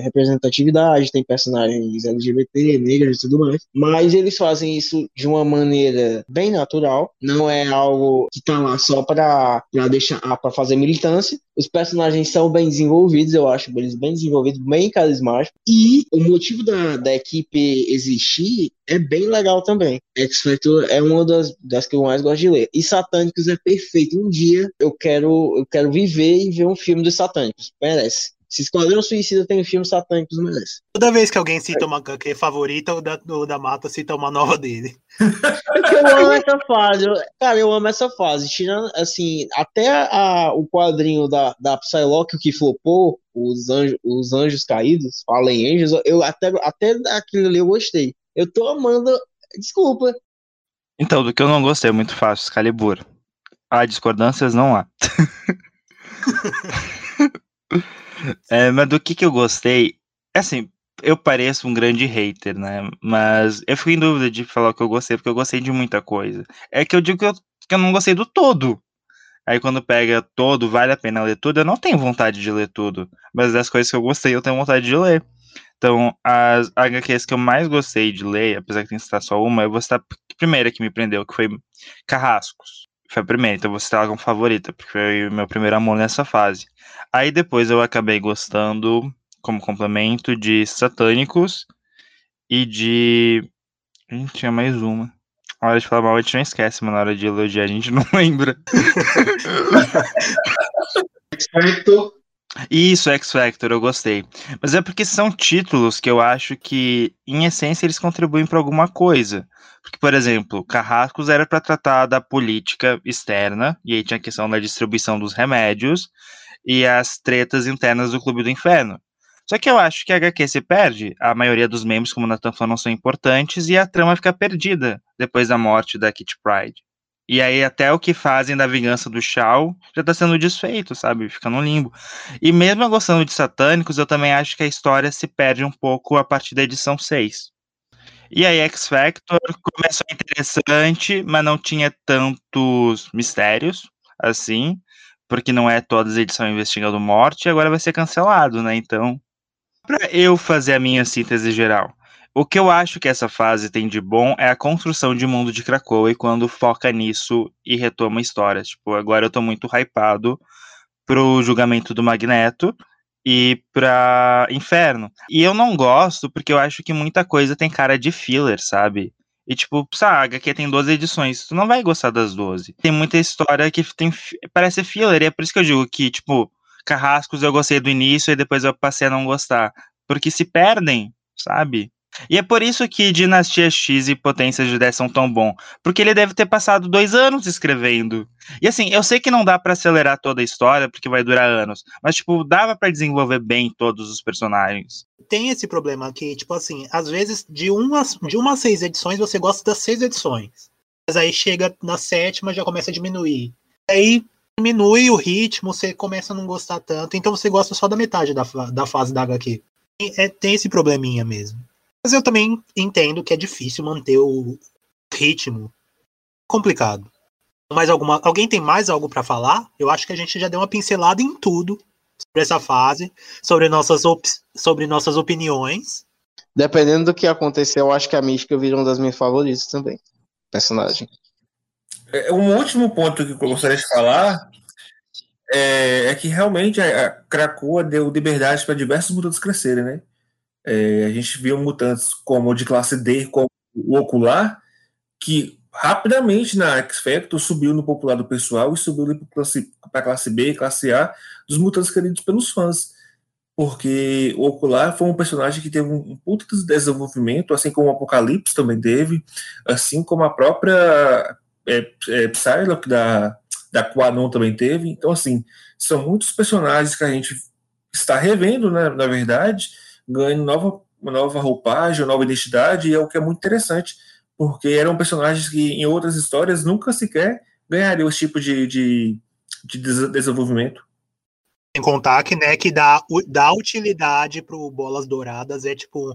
representatividade. Tem personagens LGBT, negros e tudo mais. Mas eles fazem isso de uma maneira bem natural. Não é algo que tá lá só pra deixar, pra fazer militância. Os personagens são bem desenvolvidos, eu acho eles bem desenvolvidos, bem carismáticos. E o motivo da, da equipe existir é bem legal também. X-Factor é uma das, das que eu mais gosto de ler. E Satânicos é perfeito. Um dia eu quero, eu quero viver e ver um filme dos Satânicos. Merece. Se Esquadrão Suicida tem um filme Satânicos, merece. Toda vez que alguém cita uma HQ favorita, o da, o da Mata cita uma nova dele. Porque eu amo essa fase. eu- cara, eu amo essa fase. Tirando, assim, até a- o quadrinho da, da Psylocke, o que flopou, os anjos, os anjos caídos, Fallen Angels, eu até, até aquilo ali eu gostei. Eu tô amando. Desculpa. Então, do que eu não gostei é muito fácil, Excalibur. Há discordâncias, não há. É, mas do que que eu gostei, assim, eu pareço um grande hater, né? Mas eu fico em dúvida de falar o que eu gostei, porque eu gostei de muita coisa. É que eu digo que eu, que eu não gostei do todo. Aí quando pega todo, vale a pena ler tudo, eu não tenho vontade de ler tudo. Mas das coisas que eu gostei, eu tenho vontade de ler. Então, as HQs que eu mais gostei de ler, apesar que tem que citar só uma, eu vou citar primeira que me prendeu, que foi Carrascos. Foi a primeira, então você ela como favorita, porque foi o meu primeiro amor nessa fase. Aí depois eu acabei gostando, como complemento, de Satânicos e de. Hum, tinha mais uma. Na hora de falar mal, a gente não esquece, mas na hora de elogiar, a gente não lembra. Factor. Isso, X Factor, eu gostei. Mas é porque são títulos que eu acho que, em essência, eles contribuem para alguma coisa. Porque, por exemplo, Carrascos era para tratar da política externa, e aí tinha a questão da distribuição dos remédios e as tretas internas do Clube do Inferno. Só que eu acho que a HQ se perde, a maioria dos membros, como o Nathan falou, não são importantes, e a trama fica perdida depois da morte da Kitty Pride. E aí até o que fazem da vingança do Shao já tá sendo desfeito, sabe? Fica no limbo. E mesmo gostando de Satânicos, eu também acho que a história se perde um pouco a partir da edição 6. E aí X Factor começou interessante, mas não tinha tantos mistérios, assim, porque não é todas as edições investigando morte, e agora vai ser cancelado, né? Então, para eu fazer a minha síntese geral, o que eu acho que essa fase tem de bom é a construção de mundo de Krakow e quando foca nisso e retoma histórias. Tipo, agora eu tô muito hypado pro julgamento do Magneto e pra Inferno. E eu não gosto porque eu acho que muita coisa tem cara de filler, sabe? E tipo, saga que tem 12 edições, tu não vai gostar das 12. Tem muita história que tem parece filler, e é por isso que eu digo que, tipo, Carrascos eu gostei do início e depois eu passei a não gostar. Porque se perdem, sabe? E é por isso que Dinastia X e Potência de 10 são tão bom, porque ele deve ter passado dois anos escrevendo. E assim, eu sei que não dá para acelerar toda a história, porque vai durar anos, mas tipo, dava para desenvolver bem todos os personagens. Tem esse problema que, tipo assim, às vezes de uma, de uma a seis edições você gosta das seis edições, mas aí chega na sétima já começa a diminuir. Aí diminui o ritmo, você começa a não gostar tanto, então você gosta só da metade da, da fase da HQ. É, tem esse probleminha mesmo. Mas eu também entendo que é difícil manter o ritmo complicado. Mais alguma, alguém tem mais algo para falar? Eu acho que a gente já deu uma pincelada em tudo sobre essa fase, sobre nossas, op sobre nossas opiniões. Dependendo do que acontecer, eu acho que a Mística vira uma das minhas favoritas também. Personagem. É, um último ponto que eu gostaria de falar é, é que realmente a, a Krakoa deu liberdade para diversos mutantes crescerem, né? É, a gente viu mutantes como de classe D, como o Ocular, que rapidamente na X Factor subiu no popular do pessoal e subiu para classe, classe B classe A dos mutantes queridos pelos fãs. Porque o Ocular foi um personagem que teve um, um puto desenvolvimento, assim como o Apocalipse também teve, assim como a própria é, é, Psylocke da, da Quanon também teve. Então, assim, são muitos personagens que a gente está revendo, né, na verdade, ganhando nova, uma nova roupagem, uma nova identidade, e é o que é muito interessante, porque eram personagens que em outras histórias nunca sequer ganhariam esse tipo de, de, de desenvolvimento. Sem contar que, né, que dá, dá utilidade para o Bolas Douradas é tipo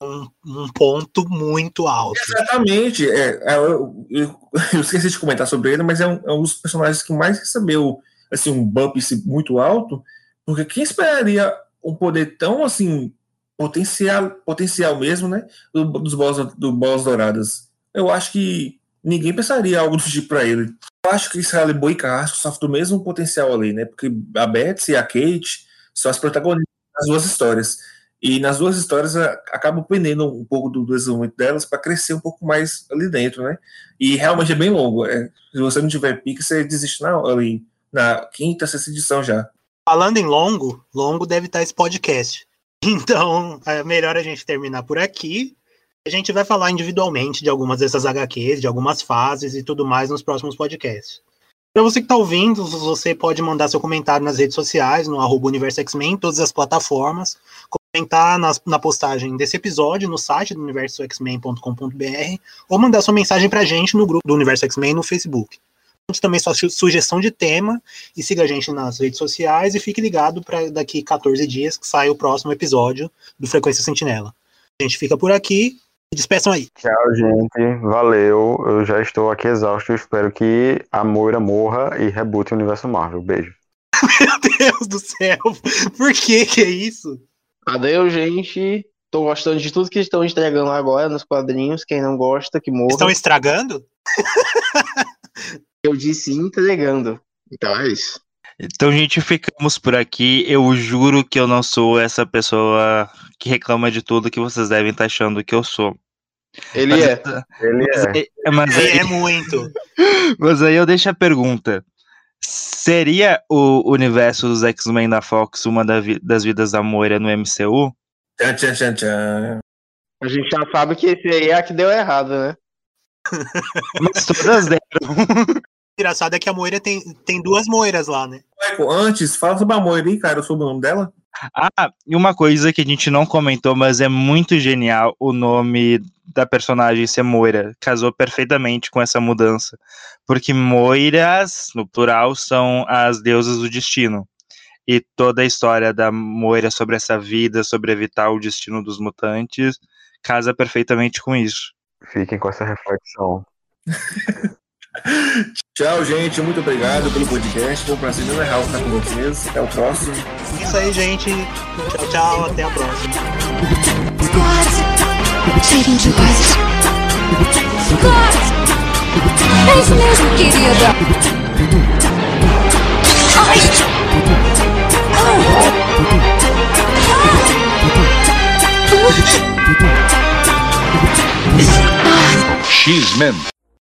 um, um, ponto muito alto. Exatamente. É, é eu, eu, eu, esqueci de comentar sobre ele, mas é um, é um, dos personagens que mais recebeu assim, um bump muito alto, porque quem esperaria um poder tão assim potencial, potencial mesmo, né? Do, dos bolas, do bolas douradas. Eu acho que ninguém pensaria algo do tipo para ele. Eu acho que Israel Boy e Carrasco sofrem do mesmo potencial ali, né? Porque a Betsy e a Kate são as protagonistas das duas histórias. E nas duas histórias acabam prendendo um pouco do desenvolvimento delas para crescer um pouco mais ali dentro, né? E realmente é bem longo. É, se você não tiver pique, você desiste na, ali, na quinta, sexta edição já. Falando em longo, longo deve estar esse podcast. Então, é melhor a gente terminar por aqui. A gente vai falar individualmente de algumas dessas HQs, de algumas fases e tudo mais nos próximos podcasts. Para você que está ouvindo, você pode mandar seu comentário nas redes sociais, no arroba Universo X-Men, todas as plataformas, comentar nas, na postagem desse episódio no site do universoxmen.com.br ou mandar sua mensagem para a gente no grupo do Universo X-Men no Facebook também sua sugestão de tema e siga a gente nas redes sociais e fique ligado para daqui 14 dias que sai o próximo episódio do Frequência Sentinela. A gente fica por aqui. Despeçam aí. Tchau, gente. Valeu. Eu já estou aqui exausto. Eu espero que a Moira morra e rebute o universo Marvel. Beijo. Meu Deus do céu. Por que que é isso? Adeus, gente. Tô gostando de tudo que estão entregando agora nos quadrinhos. Quem não gosta, que morra. Estão estragando? Eu disse entregando. Então é isso. Então, gente, ficamos por aqui. Eu juro que eu não sou essa pessoa que reclama de tudo que vocês devem estar achando que eu sou. Ele Mas- é. Ele Mas, é. mas aí- É muito. mas aí eu deixo a pergunta. Seria o universo dos X-Men da Fox uma da vi- das vidas da Moira no MCU? Tchan, tchan, tchan, tchan. A gente já sabe que esse aí é a que deu errado, né? Mas todas deram. Engraçado é que a Moira tem, tem duas Moiras lá, né? Antes, fala sobre a Moira aí, cara, sobre o nome dela. Ah, e uma coisa que a gente não comentou, mas é muito genial o nome da personagem ser Moira. Casou perfeitamente com essa mudança. Porque Moiras, no plural, são as deusas do destino. E toda a história da Moira sobre essa vida, sobre evitar o destino dos mutantes, casa perfeitamente com isso. Fiquem com essa reflexão. Tchau, gente. Muito obrigado pelo podcast. Foi um prazer enorme estar com vocês. Até o próximo. Isso aí, gente. Tchau, tchau. Até a próxima. É isso mesmo, querida. Ai. X-Men.